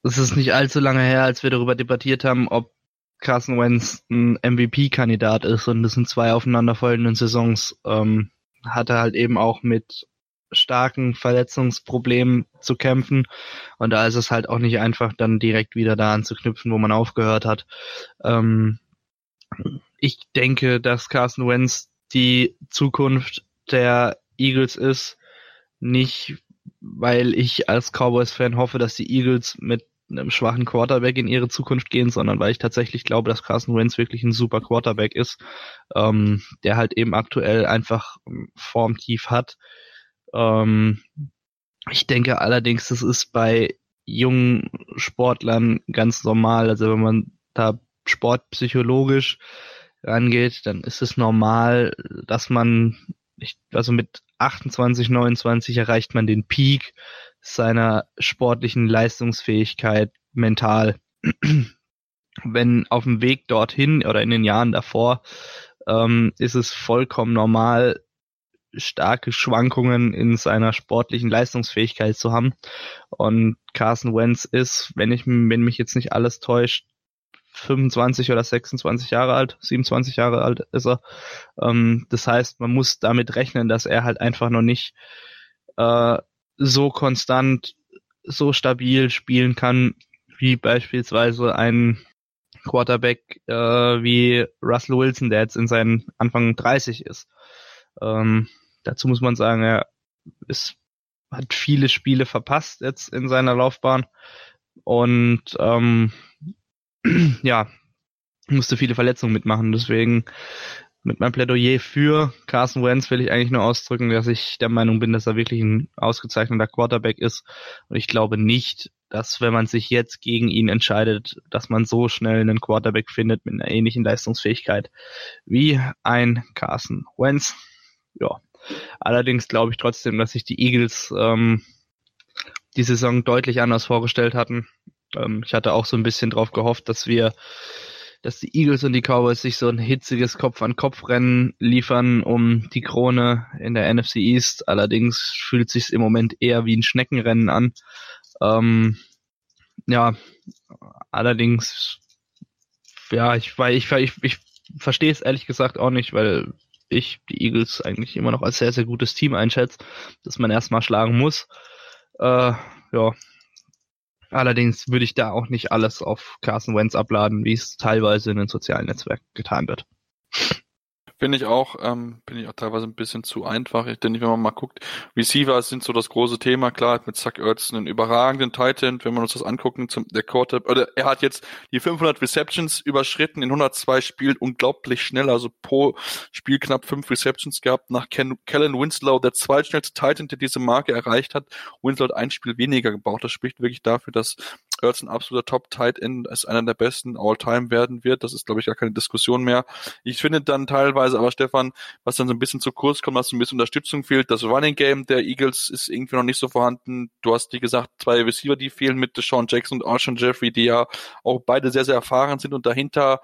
es ist nicht allzu lange her, als wir darüber debattiert haben, ob Carson Wentz ein MVP-Kandidat ist und das sind zwei aufeinanderfolgenden Saisons. Ähm, hat er halt eben auch mit starken Verletzungsproblemen zu kämpfen und da ist es halt auch nicht einfach, dann direkt wieder da anzuknüpfen, wo man aufgehört hat. Ähm, ich denke, dass Carson Wentz die Zukunft der Eagles ist, nicht weil ich als Cowboys-Fan hoffe, dass die Eagles mit einem schwachen Quarterback in ihre Zukunft gehen, sondern weil ich tatsächlich glaube, dass Carson Wentz wirklich ein super Quarterback ist, ähm, der halt eben aktuell einfach Formtief hat. Ähm, ich denke allerdings, das ist bei jungen Sportlern ganz normal. Also wenn man da sportpsychologisch rangeht, dann ist es normal, dass man, ich, also mit 28, 29 erreicht man den Peak seiner sportlichen Leistungsfähigkeit mental. Wenn auf dem Weg dorthin oder in den Jahren davor ähm, ist es vollkommen normal, starke Schwankungen in seiner sportlichen Leistungsfähigkeit zu haben. Und Carson Wentz ist, wenn ich, wenn mich jetzt nicht alles täuscht, 25 oder 26 Jahre alt, 27 Jahre alt ist er. Ähm, das heißt, man muss damit rechnen, dass er halt einfach noch nicht äh, so konstant, so stabil spielen kann, wie beispielsweise ein Quarterback äh, wie Russell Wilson, der jetzt in seinen Anfang 30 ist. Ähm, dazu muss man sagen, er ist, hat viele Spiele verpasst jetzt in seiner Laufbahn und ähm, ja, musste viele Verletzungen mitmachen. Deswegen mit meinem Plädoyer für Carson Wentz will ich eigentlich nur ausdrücken, dass ich der Meinung bin, dass er wirklich ein ausgezeichneter Quarterback ist. Und ich glaube nicht, dass wenn man sich jetzt gegen ihn entscheidet, dass man so schnell einen Quarterback findet mit einer ähnlichen Leistungsfähigkeit wie ein Carson Wentz. Ja. Allerdings glaube ich trotzdem, dass sich die Eagles ähm, die Saison deutlich anders vorgestellt hatten. Ähm, ich hatte auch so ein bisschen drauf gehofft, dass wir, dass die Eagles und die Cowboys sich so ein hitziges Kopf-an-Kopf-Rennen liefern um die Krone in der NFC East. Allerdings fühlt sich im Moment eher wie ein Schneckenrennen an. Ähm, ja, allerdings, ja, ich, weil ich, ich, ich verstehe es ehrlich gesagt auch nicht, weil ich die Eagles eigentlich immer noch als sehr, sehr gutes Team einschätze, dass man erstmal schlagen muss. Äh, ja, Allerdings würde ich da auch nicht alles auf Carson Wentz abladen, wie es teilweise in den sozialen Netzwerken getan wird. Finde ich auch, ähm, bin ich auch teilweise ein bisschen zu einfach. Ich denke, wenn man mal guckt, Receiver sind so das große Thema. Klar, mit Zuck Ertz einen überragenden Titan, wenn man uns das angucken, zum, der Quarter, oder er hat jetzt die 500 Receptions überschritten in 102 Spielen, unglaublich schnell, also pro Spiel knapp fünf Receptions gehabt nach Ken, Kellen Winslow, der zweitschnellste Titan, der diese Marke erreicht hat. Winslow hat ein Spiel weniger gebraucht. Das spricht wirklich dafür, dass Ertz ein absoluter Top-Tight End, als einer der besten All-Time werden wird. Das ist, glaube ich, gar keine Diskussion mehr. Ich finde dann teilweise aber, Stefan, was dann so ein bisschen zu kurz kommt, was ein bisschen Unterstützung fehlt. Das Running Game der Eagles ist irgendwie noch nicht so vorhanden. Du hast, wie gesagt, zwei Receiver, die fehlen mit Deshaun Jackson und Alshon Jeffrey, die ja auch beide sehr, sehr erfahren sind und dahinter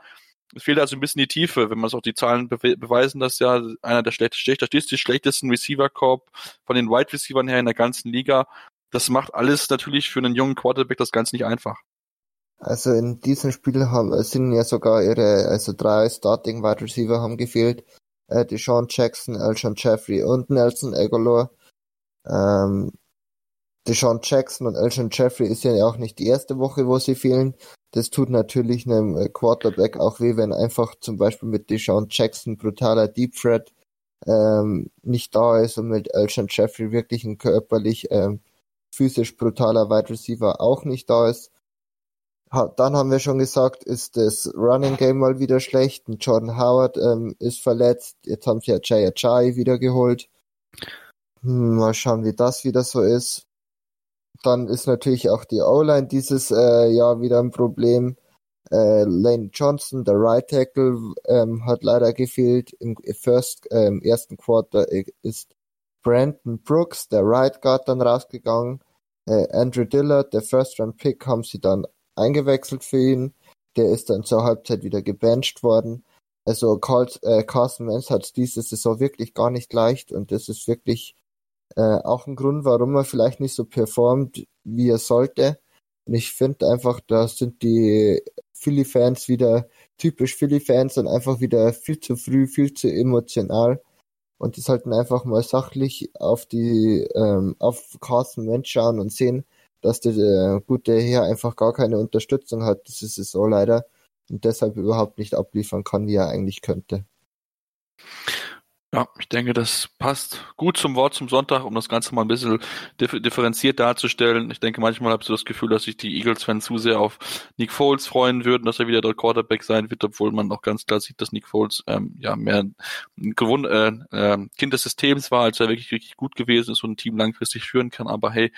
es fehlt also ein bisschen die Tiefe, wenn man es auch die Zahlen be beweisen, dass ja einer der schlechtesten, statistisch schlechtesten Receiver-Korb von den Wide Receivern her in der ganzen Liga das macht alles natürlich für einen jungen Quarterback das Ganze nicht einfach. Also in diesem Spiel haben, sind ja sogar ihre, also drei Starting Wide Receiver haben gefehlt. Äh, Deshaun Jackson, Elshon Jeffrey und Nelson Aguilar. Ähm, Deshaun Jackson und Elshon Jeffrey ist ja auch nicht die erste Woche, wo sie fehlen. Das tut natürlich einem Quarterback auch weh, wenn einfach zum Beispiel mit Deshaun Jackson brutaler Deep Threat ähm, nicht da ist und mit Elshon Jeffrey wirklich ein körperlich ähm, physisch brutaler Wide Receiver auch nicht da ist. Dann haben wir schon gesagt, ist das Running Game mal wieder schlecht. Jordan Howard ähm, ist verletzt. Jetzt haben sie ja Jay Ajay wieder geholt. Hm, mal schauen, wie das wieder so ist. Dann ist natürlich auch die O-Line dieses äh, Jahr wieder ein Problem. Äh, Lane Johnson, der Right Tackle, ähm, hat leider gefehlt. Im, first, äh, im ersten Quarter ist Brandon Brooks, der Right Guard, dann rausgegangen. Äh, Andrew Dillard, der First-Round-Pick, haben sie dann eingewechselt für ihn. Der ist dann zur Halbzeit wieder gebencht worden. Also Carl, äh, Carson Wentz hat diese Saison wirklich gar nicht leicht und das ist wirklich äh, auch ein Grund, warum er vielleicht nicht so performt, wie er sollte. Und ich finde einfach, da sind die Philly-Fans wieder typisch Philly-Fans und einfach wieder viel zu früh, viel zu emotional. Und die sollten einfach mal sachlich auf die, ähm, auf Carson Wentz schauen und sehen, dass der äh, gute Herr einfach gar keine Unterstützung hat. Das ist es so leider und deshalb überhaupt nicht abliefern kann, wie er eigentlich könnte. Ja, ich denke, das passt gut zum Wort zum Sonntag, um das Ganze mal ein bisschen differenziert darzustellen. Ich denke, manchmal habe ich so das Gefühl, dass sich die Eagles-Fans zu sehr auf Nick Foles freuen würden, dass er wieder der Quarterback sein wird, obwohl man auch ganz klar sieht, dass Nick Foles ähm, ja mehr ein äh, äh, Kind des Systems war, als er wirklich, wirklich gut gewesen ist und ein Team langfristig führen kann. Aber hey,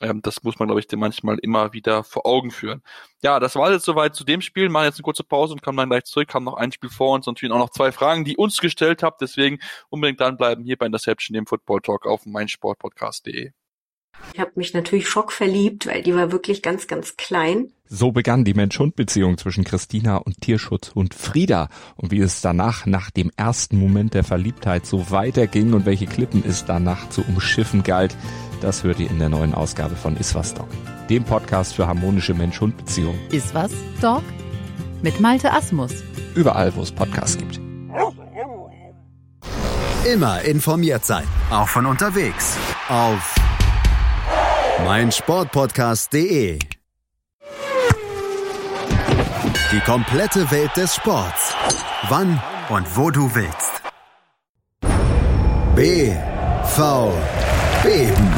ähm, das muss man, glaube ich, dem manchmal immer wieder vor Augen führen. Ja, das war jetzt soweit zu dem Spiel. Machen jetzt eine kurze Pause und kommen dann gleich zurück. Haben noch ein Spiel vor uns und natürlich auch noch zwei Fragen, die uns gestellt habt. Deswegen unbedingt dranbleiben hier bei Interception, dem Football Talk auf meinsportpodcast.de. Ich habe mich natürlich schockverliebt, weil die war wirklich ganz, ganz klein. So begann die Mensch-Hund-Beziehung zwischen Christina und Tierschutzhund Frieda. Und wie es danach, nach dem ersten Moment der Verliebtheit, so weiterging und welche Klippen es danach zu umschiffen galt, das hört ihr in der neuen Ausgabe von Iswas Dog, dem Podcast für harmonische Mensch-Hund-Beziehungen. Iswas Dog mit Malte Asmus. Überall, wo es Podcasts gibt. Immer informiert sein, auch von unterwegs. Auf meinsportpodcast.de. Die komplette Welt des Sports. Wann und wo du willst. B. V. Beben.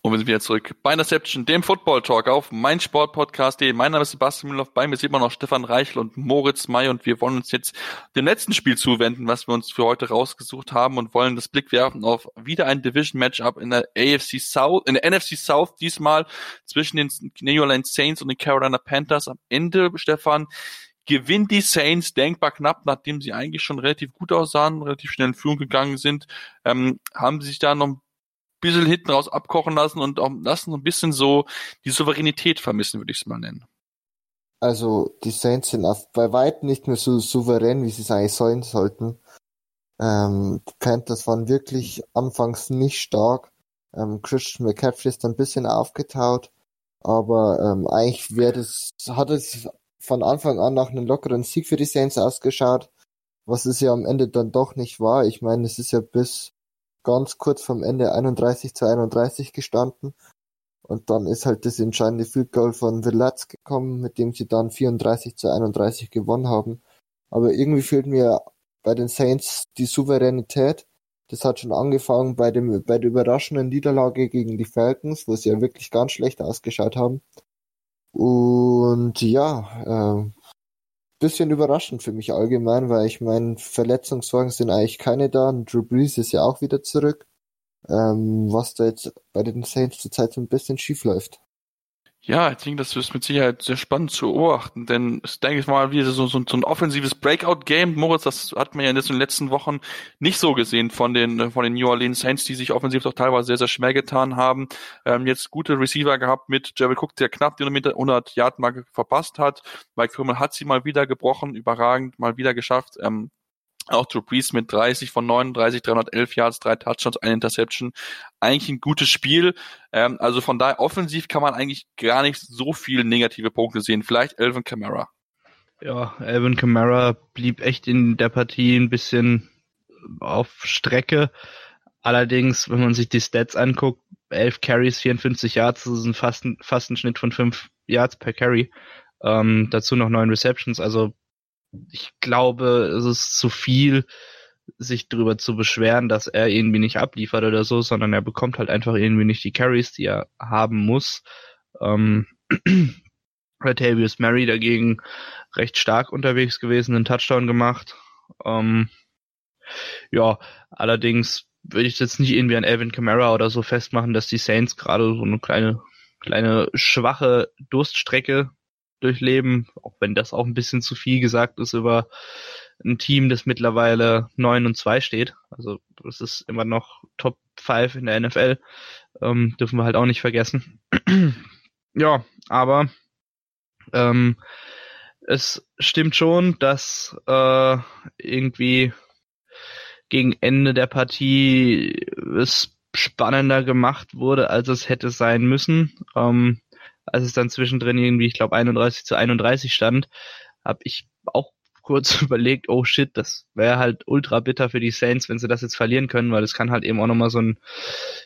Und wir sind wieder zurück bei Interception, dem Football Talk auf meinsportpodcast.de. Mein Name ist Sebastian Müller, bei mir sieht man noch Stefan Reichel und Moritz May und wir wollen uns jetzt dem letzten Spiel zuwenden, was wir uns für heute rausgesucht haben und wollen das Blick werfen auf wieder ein Division Matchup in der AFC South, in der NFC South diesmal zwischen den New Orleans Saints und den Carolina Panthers. Am Ende, Stefan, gewinnt die Saints denkbar knapp, nachdem sie eigentlich schon relativ gut aussahen, relativ schnell in Führung gegangen sind, ähm, haben sie sich da noch ein bisschen hinten raus abkochen lassen und auch lassen ein bisschen so die Souveränität vermissen, würde ich es mal nennen. Also die Saints sind bei weitem nicht mehr so souverän, wie sie es eigentlich sein sollten. Ähm, die Panthers waren wirklich anfangs nicht stark. Ähm, Christian McCaffrey ist ein bisschen aufgetaut, aber ähm, eigentlich wäre das, hat es von Anfang an nach einem lockeren Sieg für die Saints ausgeschaut, was es ja am Ende dann doch nicht war. Ich meine, es ist ja bis ganz kurz vom Ende 31 zu 31 gestanden. Und dann ist halt das entscheidende Field Goal von Villatz gekommen, mit dem sie dann 34 zu 31 gewonnen haben. Aber irgendwie fehlt mir bei den Saints die Souveränität. Das hat schon angefangen bei dem, bei der überraschenden Niederlage gegen die Falcons, wo sie ja wirklich ganz schlecht ausgeschaut haben. Und ja, äh, bisschen überraschend für mich allgemein, weil ich meine, Verletzungssorgen sind eigentlich keine da. Und Drew Brees ist ja auch wieder zurück. Ähm, was da jetzt bei den Saints zurzeit so ein bisschen schief läuft. Ja, ich denke, das ist mit Sicherheit sehr spannend zu beobachten, denn es denke ich mal wieder so, so, so ein offensives Breakout-Game. Moritz, das hat man ja in den letzten Wochen nicht so gesehen von den, von den New Orleans Saints, die sich offensiv doch teilweise sehr, sehr schwer getan haben. Ähm, jetzt gute Receiver gehabt mit Jared Cook, der knapp die 100 Yard Marke verpasst hat. Mike Krümel hat sie mal wieder gebrochen, überragend, mal wieder geschafft. Ähm, auch Drew Brees mit 30 von 39, 311 Yards, drei Touchdowns, eine Interception. Eigentlich ein gutes Spiel. Ähm, also von daher offensiv kann man eigentlich gar nicht so viele negative Punkte sehen. Vielleicht Elvin Kamara. Ja, Elvin Kamara blieb echt in der Partie ein bisschen auf Strecke. Allerdings, wenn man sich die Stats anguckt, 11 Carries, 54 Yards, das ist ein fast, fast ein Schnitt von 5 Yards per Carry. Ähm, dazu noch 9 Receptions, also ich glaube, es ist zu viel, sich darüber zu beschweren, dass er irgendwie nicht abliefert oder so, sondern er bekommt halt einfach irgendwie nicht die Carries, die er haben muss. Ähm, Latavius Mary dagegen recht stark unterwegs gewesen, einen Touchdown gemacht. Ähm, ja, allerdings würde ich jetzt nicht irgendwie an Alvin Kamara oder so festmachen, dass die Saints gerade so eine kleine, kleine schwache Durststrecke durchleben, auch wenn das auch ein bisschen zu viel gesagt ist über ein Team, das mittlerweile 9 und 2 steht. Also das ist immer noch Top 5 in der NFL. Ähm, dürfen wir halt auch nicht vergessen. ja, aber ähm, es stimmt schon, dass äh, irgendwie gegen Ende der Partie es spannender gemacht wurde, als es hätte sein müssen. Ähm, als es dann zwischendrin irgendwie, ich glaube, 31 zu 31 stand, habe ich auch kurz überlegt, oh shit, das wäre halt ultra bitter für die Saints, wenn sie das jetzt verlieren können, weil es kann halt eben auch nochmal so ein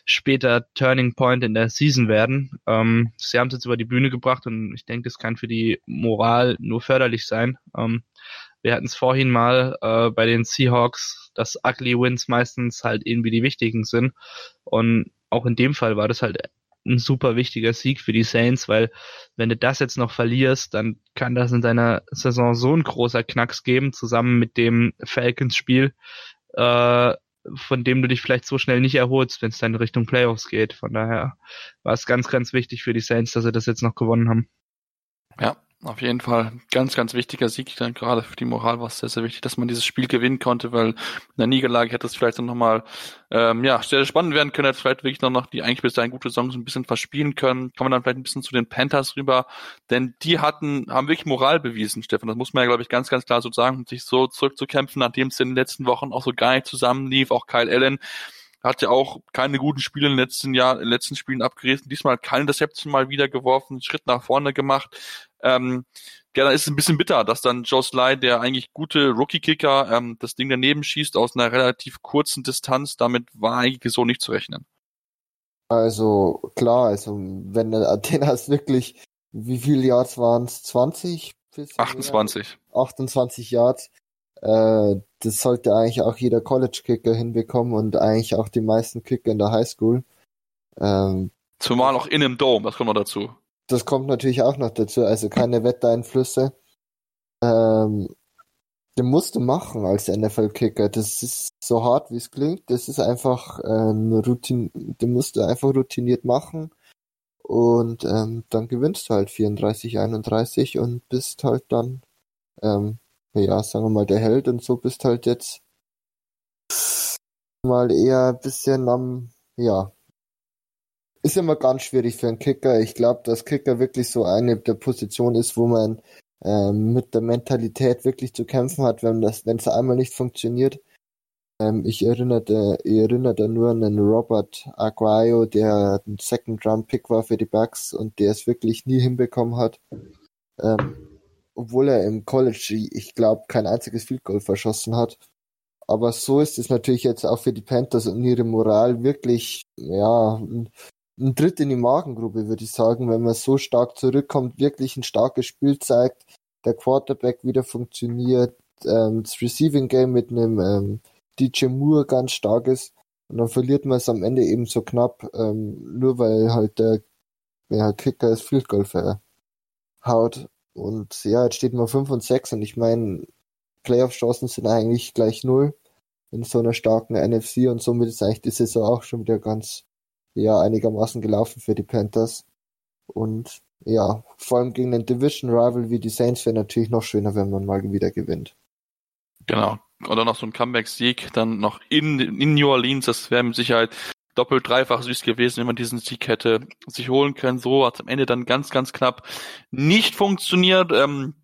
später Turning Point in der Season werden. Ähm, sie haben es jetzt über die Bühne gebracht und ich denke, das kann für die Moral nur förderlich sein. Ähm, wir hatten es vorhin mal äh, bei den Seahawks, dass Ugly Wins meistens halt irgendwie die wichtigen sind. Und auch in dem Fall war das halt ein super wichtiger Sieg für die Saints, weil wenn du das jetzt noch verlierst, dann kann das in deiner Saison so ein großer Knacks geben, zusammen mit dem Falcons-Spiel, äh, von dem du dich vielleicht so schnell nicht erholst, wenn es dann in Richtung Playoffs geht. Von daher war es ganz, ganz wichtig für die Saints, dass sie das jetzt noch gewonnen haben. Ja, auf jeden Fall ganz, ganz wichtiger Sieg. Dann gerade für die Moral war es sehr, sehr wichtig, dass man dieses Spiel gewinnen konnte, weil in der Niederlage hätte es vielleicht dann nochmal ähm, ja, sehr spannend werden können, hätte vielleicht wirklich noch die eigentlich bis dahin gute Saison so ein bisschen verspielen können. Kommen wir dann vielleicht ein bisschen zu den Panthers rüber, denn die hatten, haben wirklich Moral bewiesen, Stefan. Das muss man ja, glaube ich, ganz, ganz klar so sagen, sich so zurückzukämpfen, nachdem es in den letzten Wochen auch so gar nicht zusammenlief. Auch Kyle Allen hat ja auch keine guten Spiele in den letzten Jahren, in den letzten Spielen abgerissen. Diesmal keine Interception mal wieder geworfen, Schritt nach vorne gemacht. Ähm, ja, dann ist es ein bisschen bitter, dass dann Joe Sly, der eigentlich gute Rookie-Kicker, ähm, das Ding daneben schießt aus einer relativ kurzen Distanz. Damit war eigentlich so nicht zu rechnen. Also klar, also wenn Athenas wirklich, wie viele Yards waren es? 20? 28. Mehr? 28 Yards. Äh, das sollte eigentlich auch jeder College-Kicker hinbekommen und eigentlich auch die meisten Kicker in der Highschool. Ähm, Zumal auch in einem Dome, das kommt noch dazu das kommt natürlich auch noch dazu, also keine Wettereinflüsse. Ähm, den musst du machen als NFL-Kicker. Das ist so hart, wie es klingt. Das ist einfach ähm, Routine, den musst du einfach routiniert machen. Und ähm, dann gewinnst du halt 34, 31 und bist halt dann, ähm, ja, sagen wir mal, der Held und so bist halt jetzt mal eher ein bisschen am, ja, ist immer ganz schwierig für einen Kicker. Ich glaube, dass Kicker wirklich so eine der Positionen ist, wo man ähm, mit der Mentalität wirklich zu kämpfen hat, wenn das, wenn es einmal nicht funktioniert. Ähm, ich erinnerte, ich erinnerte nur an den Robert Aguayo, der ein Second Round Pick war für die Bucks und der es wirklich nie hinbekommen hat. Ähm, obwohl er im College, ich glaube, kein einziges Field Goal verschossen hat. Aber so ist es natürlich jetzt auch für die Panthers und ihre Moral wirklich, ja, ein Tritt in die Magengrube, würde ich sagen, wenn man so stark zurückkommt, wirklich ein starkes Spiel zeigt, der Quarterback wieder funktioniert, ähm, das Receiving Game mit einem ähm, DJ Moore ganz stark ist und dann verliert man es am Ende eben so knapp, ähm, nur weil halt der ja, Kicker das Field Goal verhaut. Und ja, jetzt steht man 5 und 6 und ich meine, Playoff-Chancen sind eigentlich gleich null in so einer starken NFC und somit ist eigentlich die Saison auch schon wieder ganz ja einigermaßen gelaufen für die Panthers. Und ja, vor allem gegen den Division Rival wie die Saints wäre natürlich noch schöner, wenn man mal wieder gewinnt. Genau. Oder noch so ein Comeback-Sieg, dann noch in, in New Orleans, das wäre mit Sicherheit doppelt, dreifach süß gewesen, wenn man diesen Sieg hätte sich holen können. So hat es am Ende dann ganz, ganz knapp nicht funktioniert. Ähm,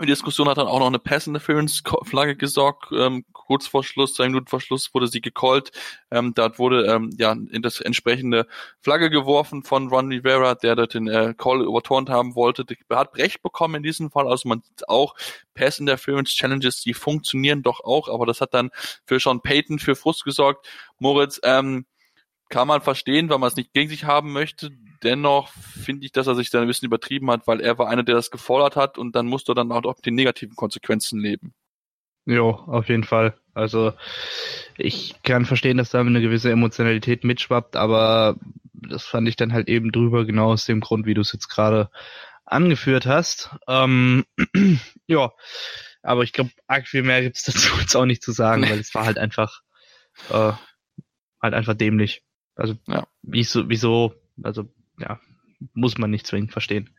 die Diskussion hat dann auch noch eine Pass Interference Flagge gesorgt. Ähm, kurz vor Schluss, zwei Minuten vor Schluss wurde sie gecallt. Ähm, dort wurde ähm, ja in das entsprechende Flagge geworfen von Ron Rivera, der dort den äh, Call überturnt haben wollte. Er hat Recht bekommen in diesem Fall. Also man sieht auch Pass Interference Challenges, die funktionieren doch auch, aber das hat dann für Sean Payton für Frust gesorgt. Moritz, ähm, kann man verstehen, weil man es nicht gegen sich haben möchte. Dennoch finde ich, dass er sich da ein bisschen übertrieben hat, weil er war einer, der das gefordert hat und dann musste er dann auch mit den negativen Konsequenzen leben. Jo, auf jeden Fall. Also ich kann verstehen, dass da eine gewisse Emotionalität mitschwappt, aber das fand ich dann halt eben drüber, genau aus dem Grund, wie du es jetzt gerade angeführt hast. Ähm, ja, aber ich glaube, arg viel mehr gibt es dazu jetzt auch nicht zu sagen, weil es war halt einfach äh, halt einfach dämlich. Also Ja. wieso, wieso, also ja, muss man nicht zwingend verstehen.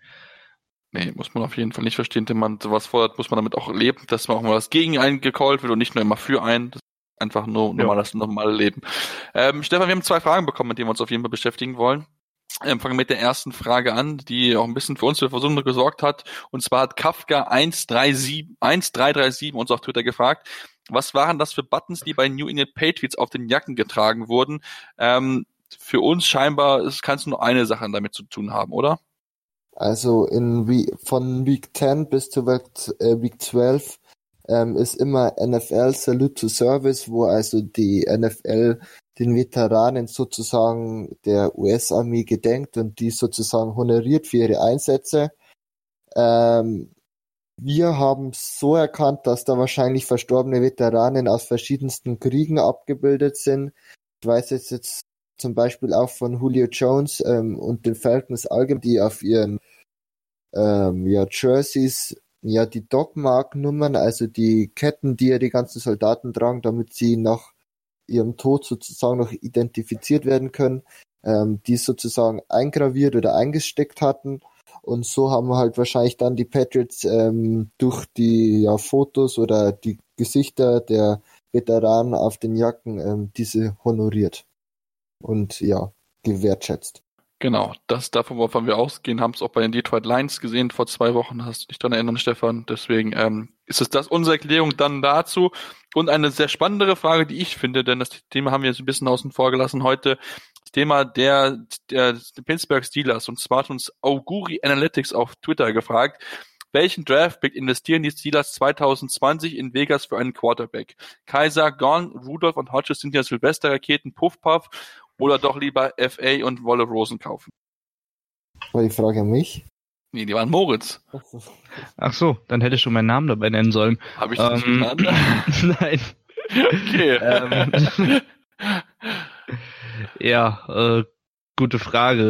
Nee, muss man auf jeden Fall nicht verstehen. Wenn man sowas fordert, muss man damit auch leben, dass man auch mal was gegen einen gecallt wird und nicht nur immer für einen. Das ist einfach nur normal das normale Leben. Ähm, Stefan, wir haben zwei Fragen bekommen, mit denen wir uns auf jeden Fall beschäftigen wollen. Ähm, fangen mit der ersten Frage an, die auch ein bisschen für uns für Versuche gesorgt hat. Und zwar hat Kafka 137, 1337 uns auf Twitter gefragt, was waren das für Buttons, die bei New England Patriots auf den Jacken getragen wurden? Ähm, für uns scheinbar kannst du nur eine Sache damit zu tun haben, oder? Also in Week, von Week 10 bis zu Week, äh, Week 12 ähm, ist immer NFL Salute to Service, wo also die NFL den Veteranen sozusagen der US-Armee gedenkt und die sozusagen honoriert für ihre Einsätze. Ähm, wir haben so erkannt, dass da wahrscheinlich verstorbene Veteranen aus verschiedensten Kriegen abgebildet sind. Ich weiß jetzt, jetzt zum Beispiel auch von Julio Jones ähm, und den Falcons allgemein, die auf ihren ähm, ja, Jerseys ja die Dogmark-Nummern, also die Ketten, die ja die ganzen Soldaten tragen, damit sie nach ihrem Tod sozusagen noch identifiziert werden können, ähm, die sozusagen eingraviert oder eingesteckt hatten. Und so haben halt wahrscheinlich dann die Patriots ähm, durch die ja, Fotos oder die Gesichter der Veteranen auf den Jacken ähm, diese honoriert und ja, gewertschätzt. Genau, das davon, wovon wir ausgehen, haben es auch bei den Detroit Lions gesehen vor zwei Wochen. Hast du dich daran erinnern, Stefan? Deswegen ähm, ist es das unsere Erklärung dann dazu. Und eine sehr spannendere Frage, die ich finde, denn das Thema haben wir jetzt ein bisschen außen vor gelassen heute. Das Thema der, der, der Pittsburgh Steelers. Und zwar hat uns Auguri Analytics auf Twitter gefragt, welchen Draftpick investieren die Steelers 2020 in Vegas für einen Quarterback? Kaiser, Gone, Rudolph und Hodges sind ja Silvesterraketen, Puff Puff oder doch lieber FA und Wolle Rosen kaufen? War die Frage an mich? Nee, die waren Moritz. Ach so, dann hättest du meinen Namen dabei nennen sollen. Habe ich das Ähm, nicht getan? Nein. Okay. Ähm, ja, äh, gute Frage.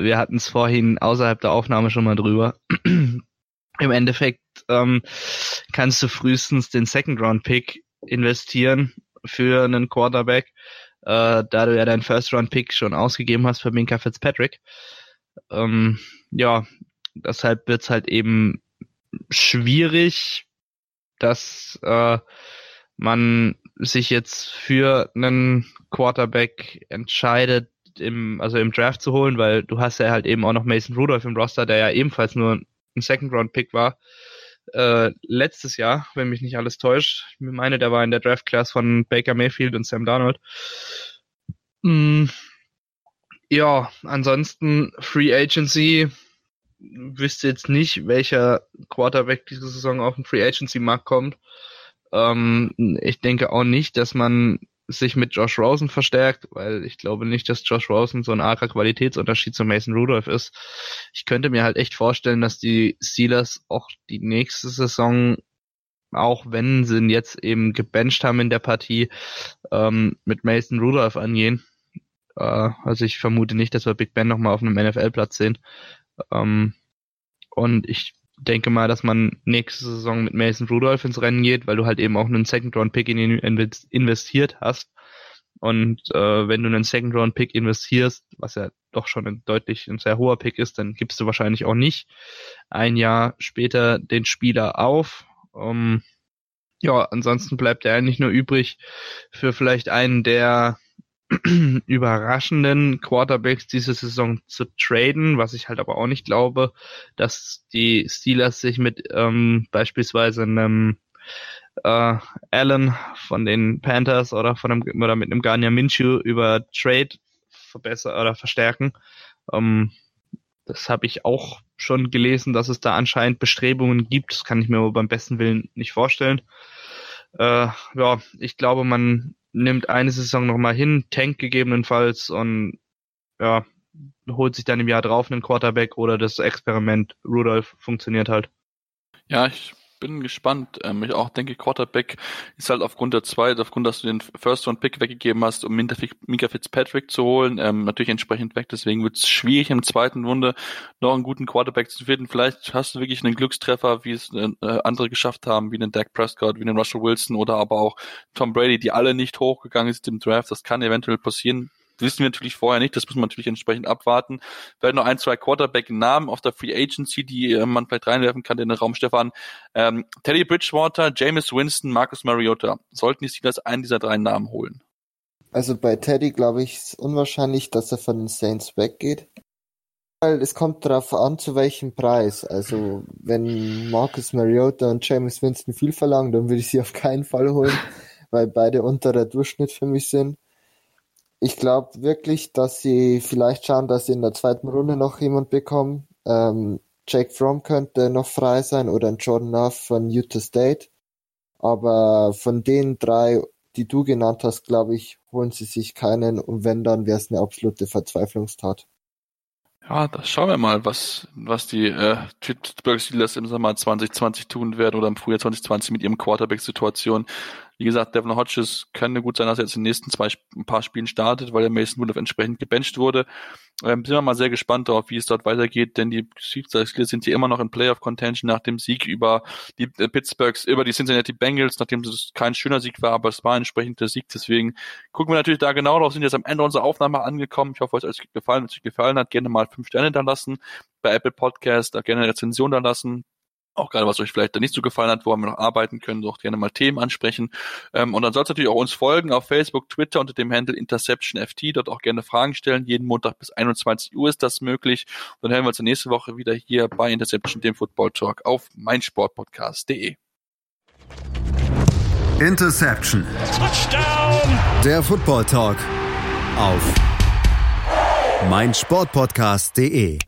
Äh, wir hatten es vorhin außerhalb der Aufnahme schon mal drüber. Im Endeffekt ähm, kannst du frühestens den Second Round Pick investieren für einen Quarterback, äh, da du ja deinen First Round Pick schon ausgegeben hast für Minka Fitzpatrick. Ähm, ja, deshalb wird's halt eben schwierig, dass äh, man sich jetzt für einen Quarterback entscheidet, im, also im Draft zu holen, weil du hast ja halt eben auch noch Mason Rudolph im Roster, der ja ebenfalls nur ein Second Round Pick war. Äh, letztes Jahr, wenn mich nicht alles täuscht. Ich meine, der war in der Draft Class von Baker Mayfield und Sam Darnold. Mm, ja, ansonsten Free Agency wüsste jetzt nicht, welcher Quarterback diese Saison auf den Free Agency Markt kommt. Ähm, ich denke auch nicht, dass man sich mit Josh Rosen verstärkt, weil ich glaube nicht, dass Josh Rosen so ein arger Qualitätsunterschied zu Mason Rudolph ist. Ich könnte mir halt echt vorstellen, dass die Steelers auch die nächste Saison, auch wenn sie ihn jetzt eben gebencht haben in der Partie, ähm, mit Mason Rudolph angehen. Äh, also ich vermute nicht, dass wir Big Ben nochmal auf einem NFL-Platz sehen. Ähm, und ich denke mal, dass man nächste Saison mit Mason Rudolph ins Rennen geht, weil du halt eben auch einen Second-Round-Pick in ihn investiert hast. Und äh, wenn du einen Second-Round-Pick investierst, was ja doch schon ein deutlich ein sehr hoher Pick ist, dann gibst du wahrscheinlich auch nicht ein Jahr später den Spieler auf. Um, ja, ansonsten bleibt er eigentlich nur übrig für vielleicht einen der überraschenden Quarterbacks diese Saison zu traden, was ich halt aber auch nicht glaube, dass die Steelers sich mit ähm, beispielsweise einem äh, Allen von den Panthers oder von einem oder mit einem Garnier Minshew über Trade verbessern oder verstärken. Ähm, das habe ich auch schon gelesen, dass es da anscheinend Bestrebungen gibt. Das kann ich mir aber beim besten Willen nicht vorstellen. Äh, ja, ich glaube, man nimmt eine Saison nochmal hin, tankt gegebenenfalls und ja, holt sich dann im Jahr drauf einen Quarterback oder das Experiment Rudolph funktioniert halt. Ja, ich bin gespannt. Ähm, ich auch denke, Quarterback ist halt aufgrund der zweiten, aufgrund, dass du den First-Round-Pick weggegeben hast, um Mika Fitzpatrick zu holen, ähm, natürlich entsprechend weg. Deswegen wird es schwierig, im zweiten Runde noch einen guten Quarterback zu finden. Vielleicht hast du wirklich einen Glückstreffer, wie es äh, andere geschafft haben, wie einen Dak Prescott, wie einen Russell Wilson oder aber auch Tom Brady, die alle nicht hochgegangen sind im Draft. Das kann eventuell passieren wissen wir natürlich vorher nicht, das muss man natürlich entsprechend abwarten. Werden noch ein, zwei Quarterback-Namen auf der Free Agency, die äh, man vielleicht reinwerfen kann in den Raum, Stefan. Ähm, Teddy Bridgewater, Jameis Winston, Marcus Mariota. Sollten die Steelers einen dieser drei Namen holen? Also bei Teddy glaube ich es unwahrscheinlich, dass er von den Saints weggeht. Weil es kommt darauf an, zu welchem Preis. Also wenn Marcus Mariota und Jameis Winston viel verlangen, dann würde ich sie auf keinen Fall holen, weil beide unterer Durchschnitt für mich sind. Ich glaube wirklich, dass sie vielleicht schauen, dass sie in der zweiten Runde noch jemand bekommen. Ähm, Jake Fromm könnte noch frei sein oder ein Jordan Love von Utah State. Aber von den drei, die du genannt hast, glaube ich, holen sie sich keinen. Und wenn, dann wäre es eine absolute Verzweiflungstat. Ja, da schauen wir mal, was, was die äh, Pittsburgh Steelers im Sommer 2020 tun werden oder im Frühjahr 2020 mit ihrem Quarterback-Situation. Wie gesagt, Devin Hodges könnte gut sein, dass er jetzt in den nächsten zwei ein paar Spielen startet, weil der Mason Rudolph entsprechend gebencht wurde. Ähm, sind wir mal sehr gespannt darauf, wie es dort weitergeht, denn die Chiefs sind hier immer noch in Playoff Contention nach dem Sieg über die äh, Pittsburghs, über die Cincinnati Bengals, nachdem es kein schöner Sieg war, aber es war ein entsprechender Sieg. Deswegen gucken wir natürlich da genau drauf, sind jetzt am Ende unserer Aufnahme angekommen. Ich hoffe, euch hat gefallen. Wenn es euch gefallen hat, gerne mal fünf Sterne da lassen bei Apple Podcast, da gerne eine Rezension da lassen auch gerade was euch vielleicht da nicht so gefallen hat, wo wir noch arbeiten können, so auch gerne mal Themen ansprechen. Ähm, und dann sollst natürlich auch uns folgen auf Facebook, Twitter unter dem Handle InterceptionFT, dort auch gerne Fragen stellen. Jeden Montag bis 21 Uhr ist das möglich. Und dann hören wir uns nächste Woche wieder hier bei Interception, dem Football Talk auf meinsportpodcast.de. Interception. Touchdown. Der Football Talk auf meinsportpodcast.de.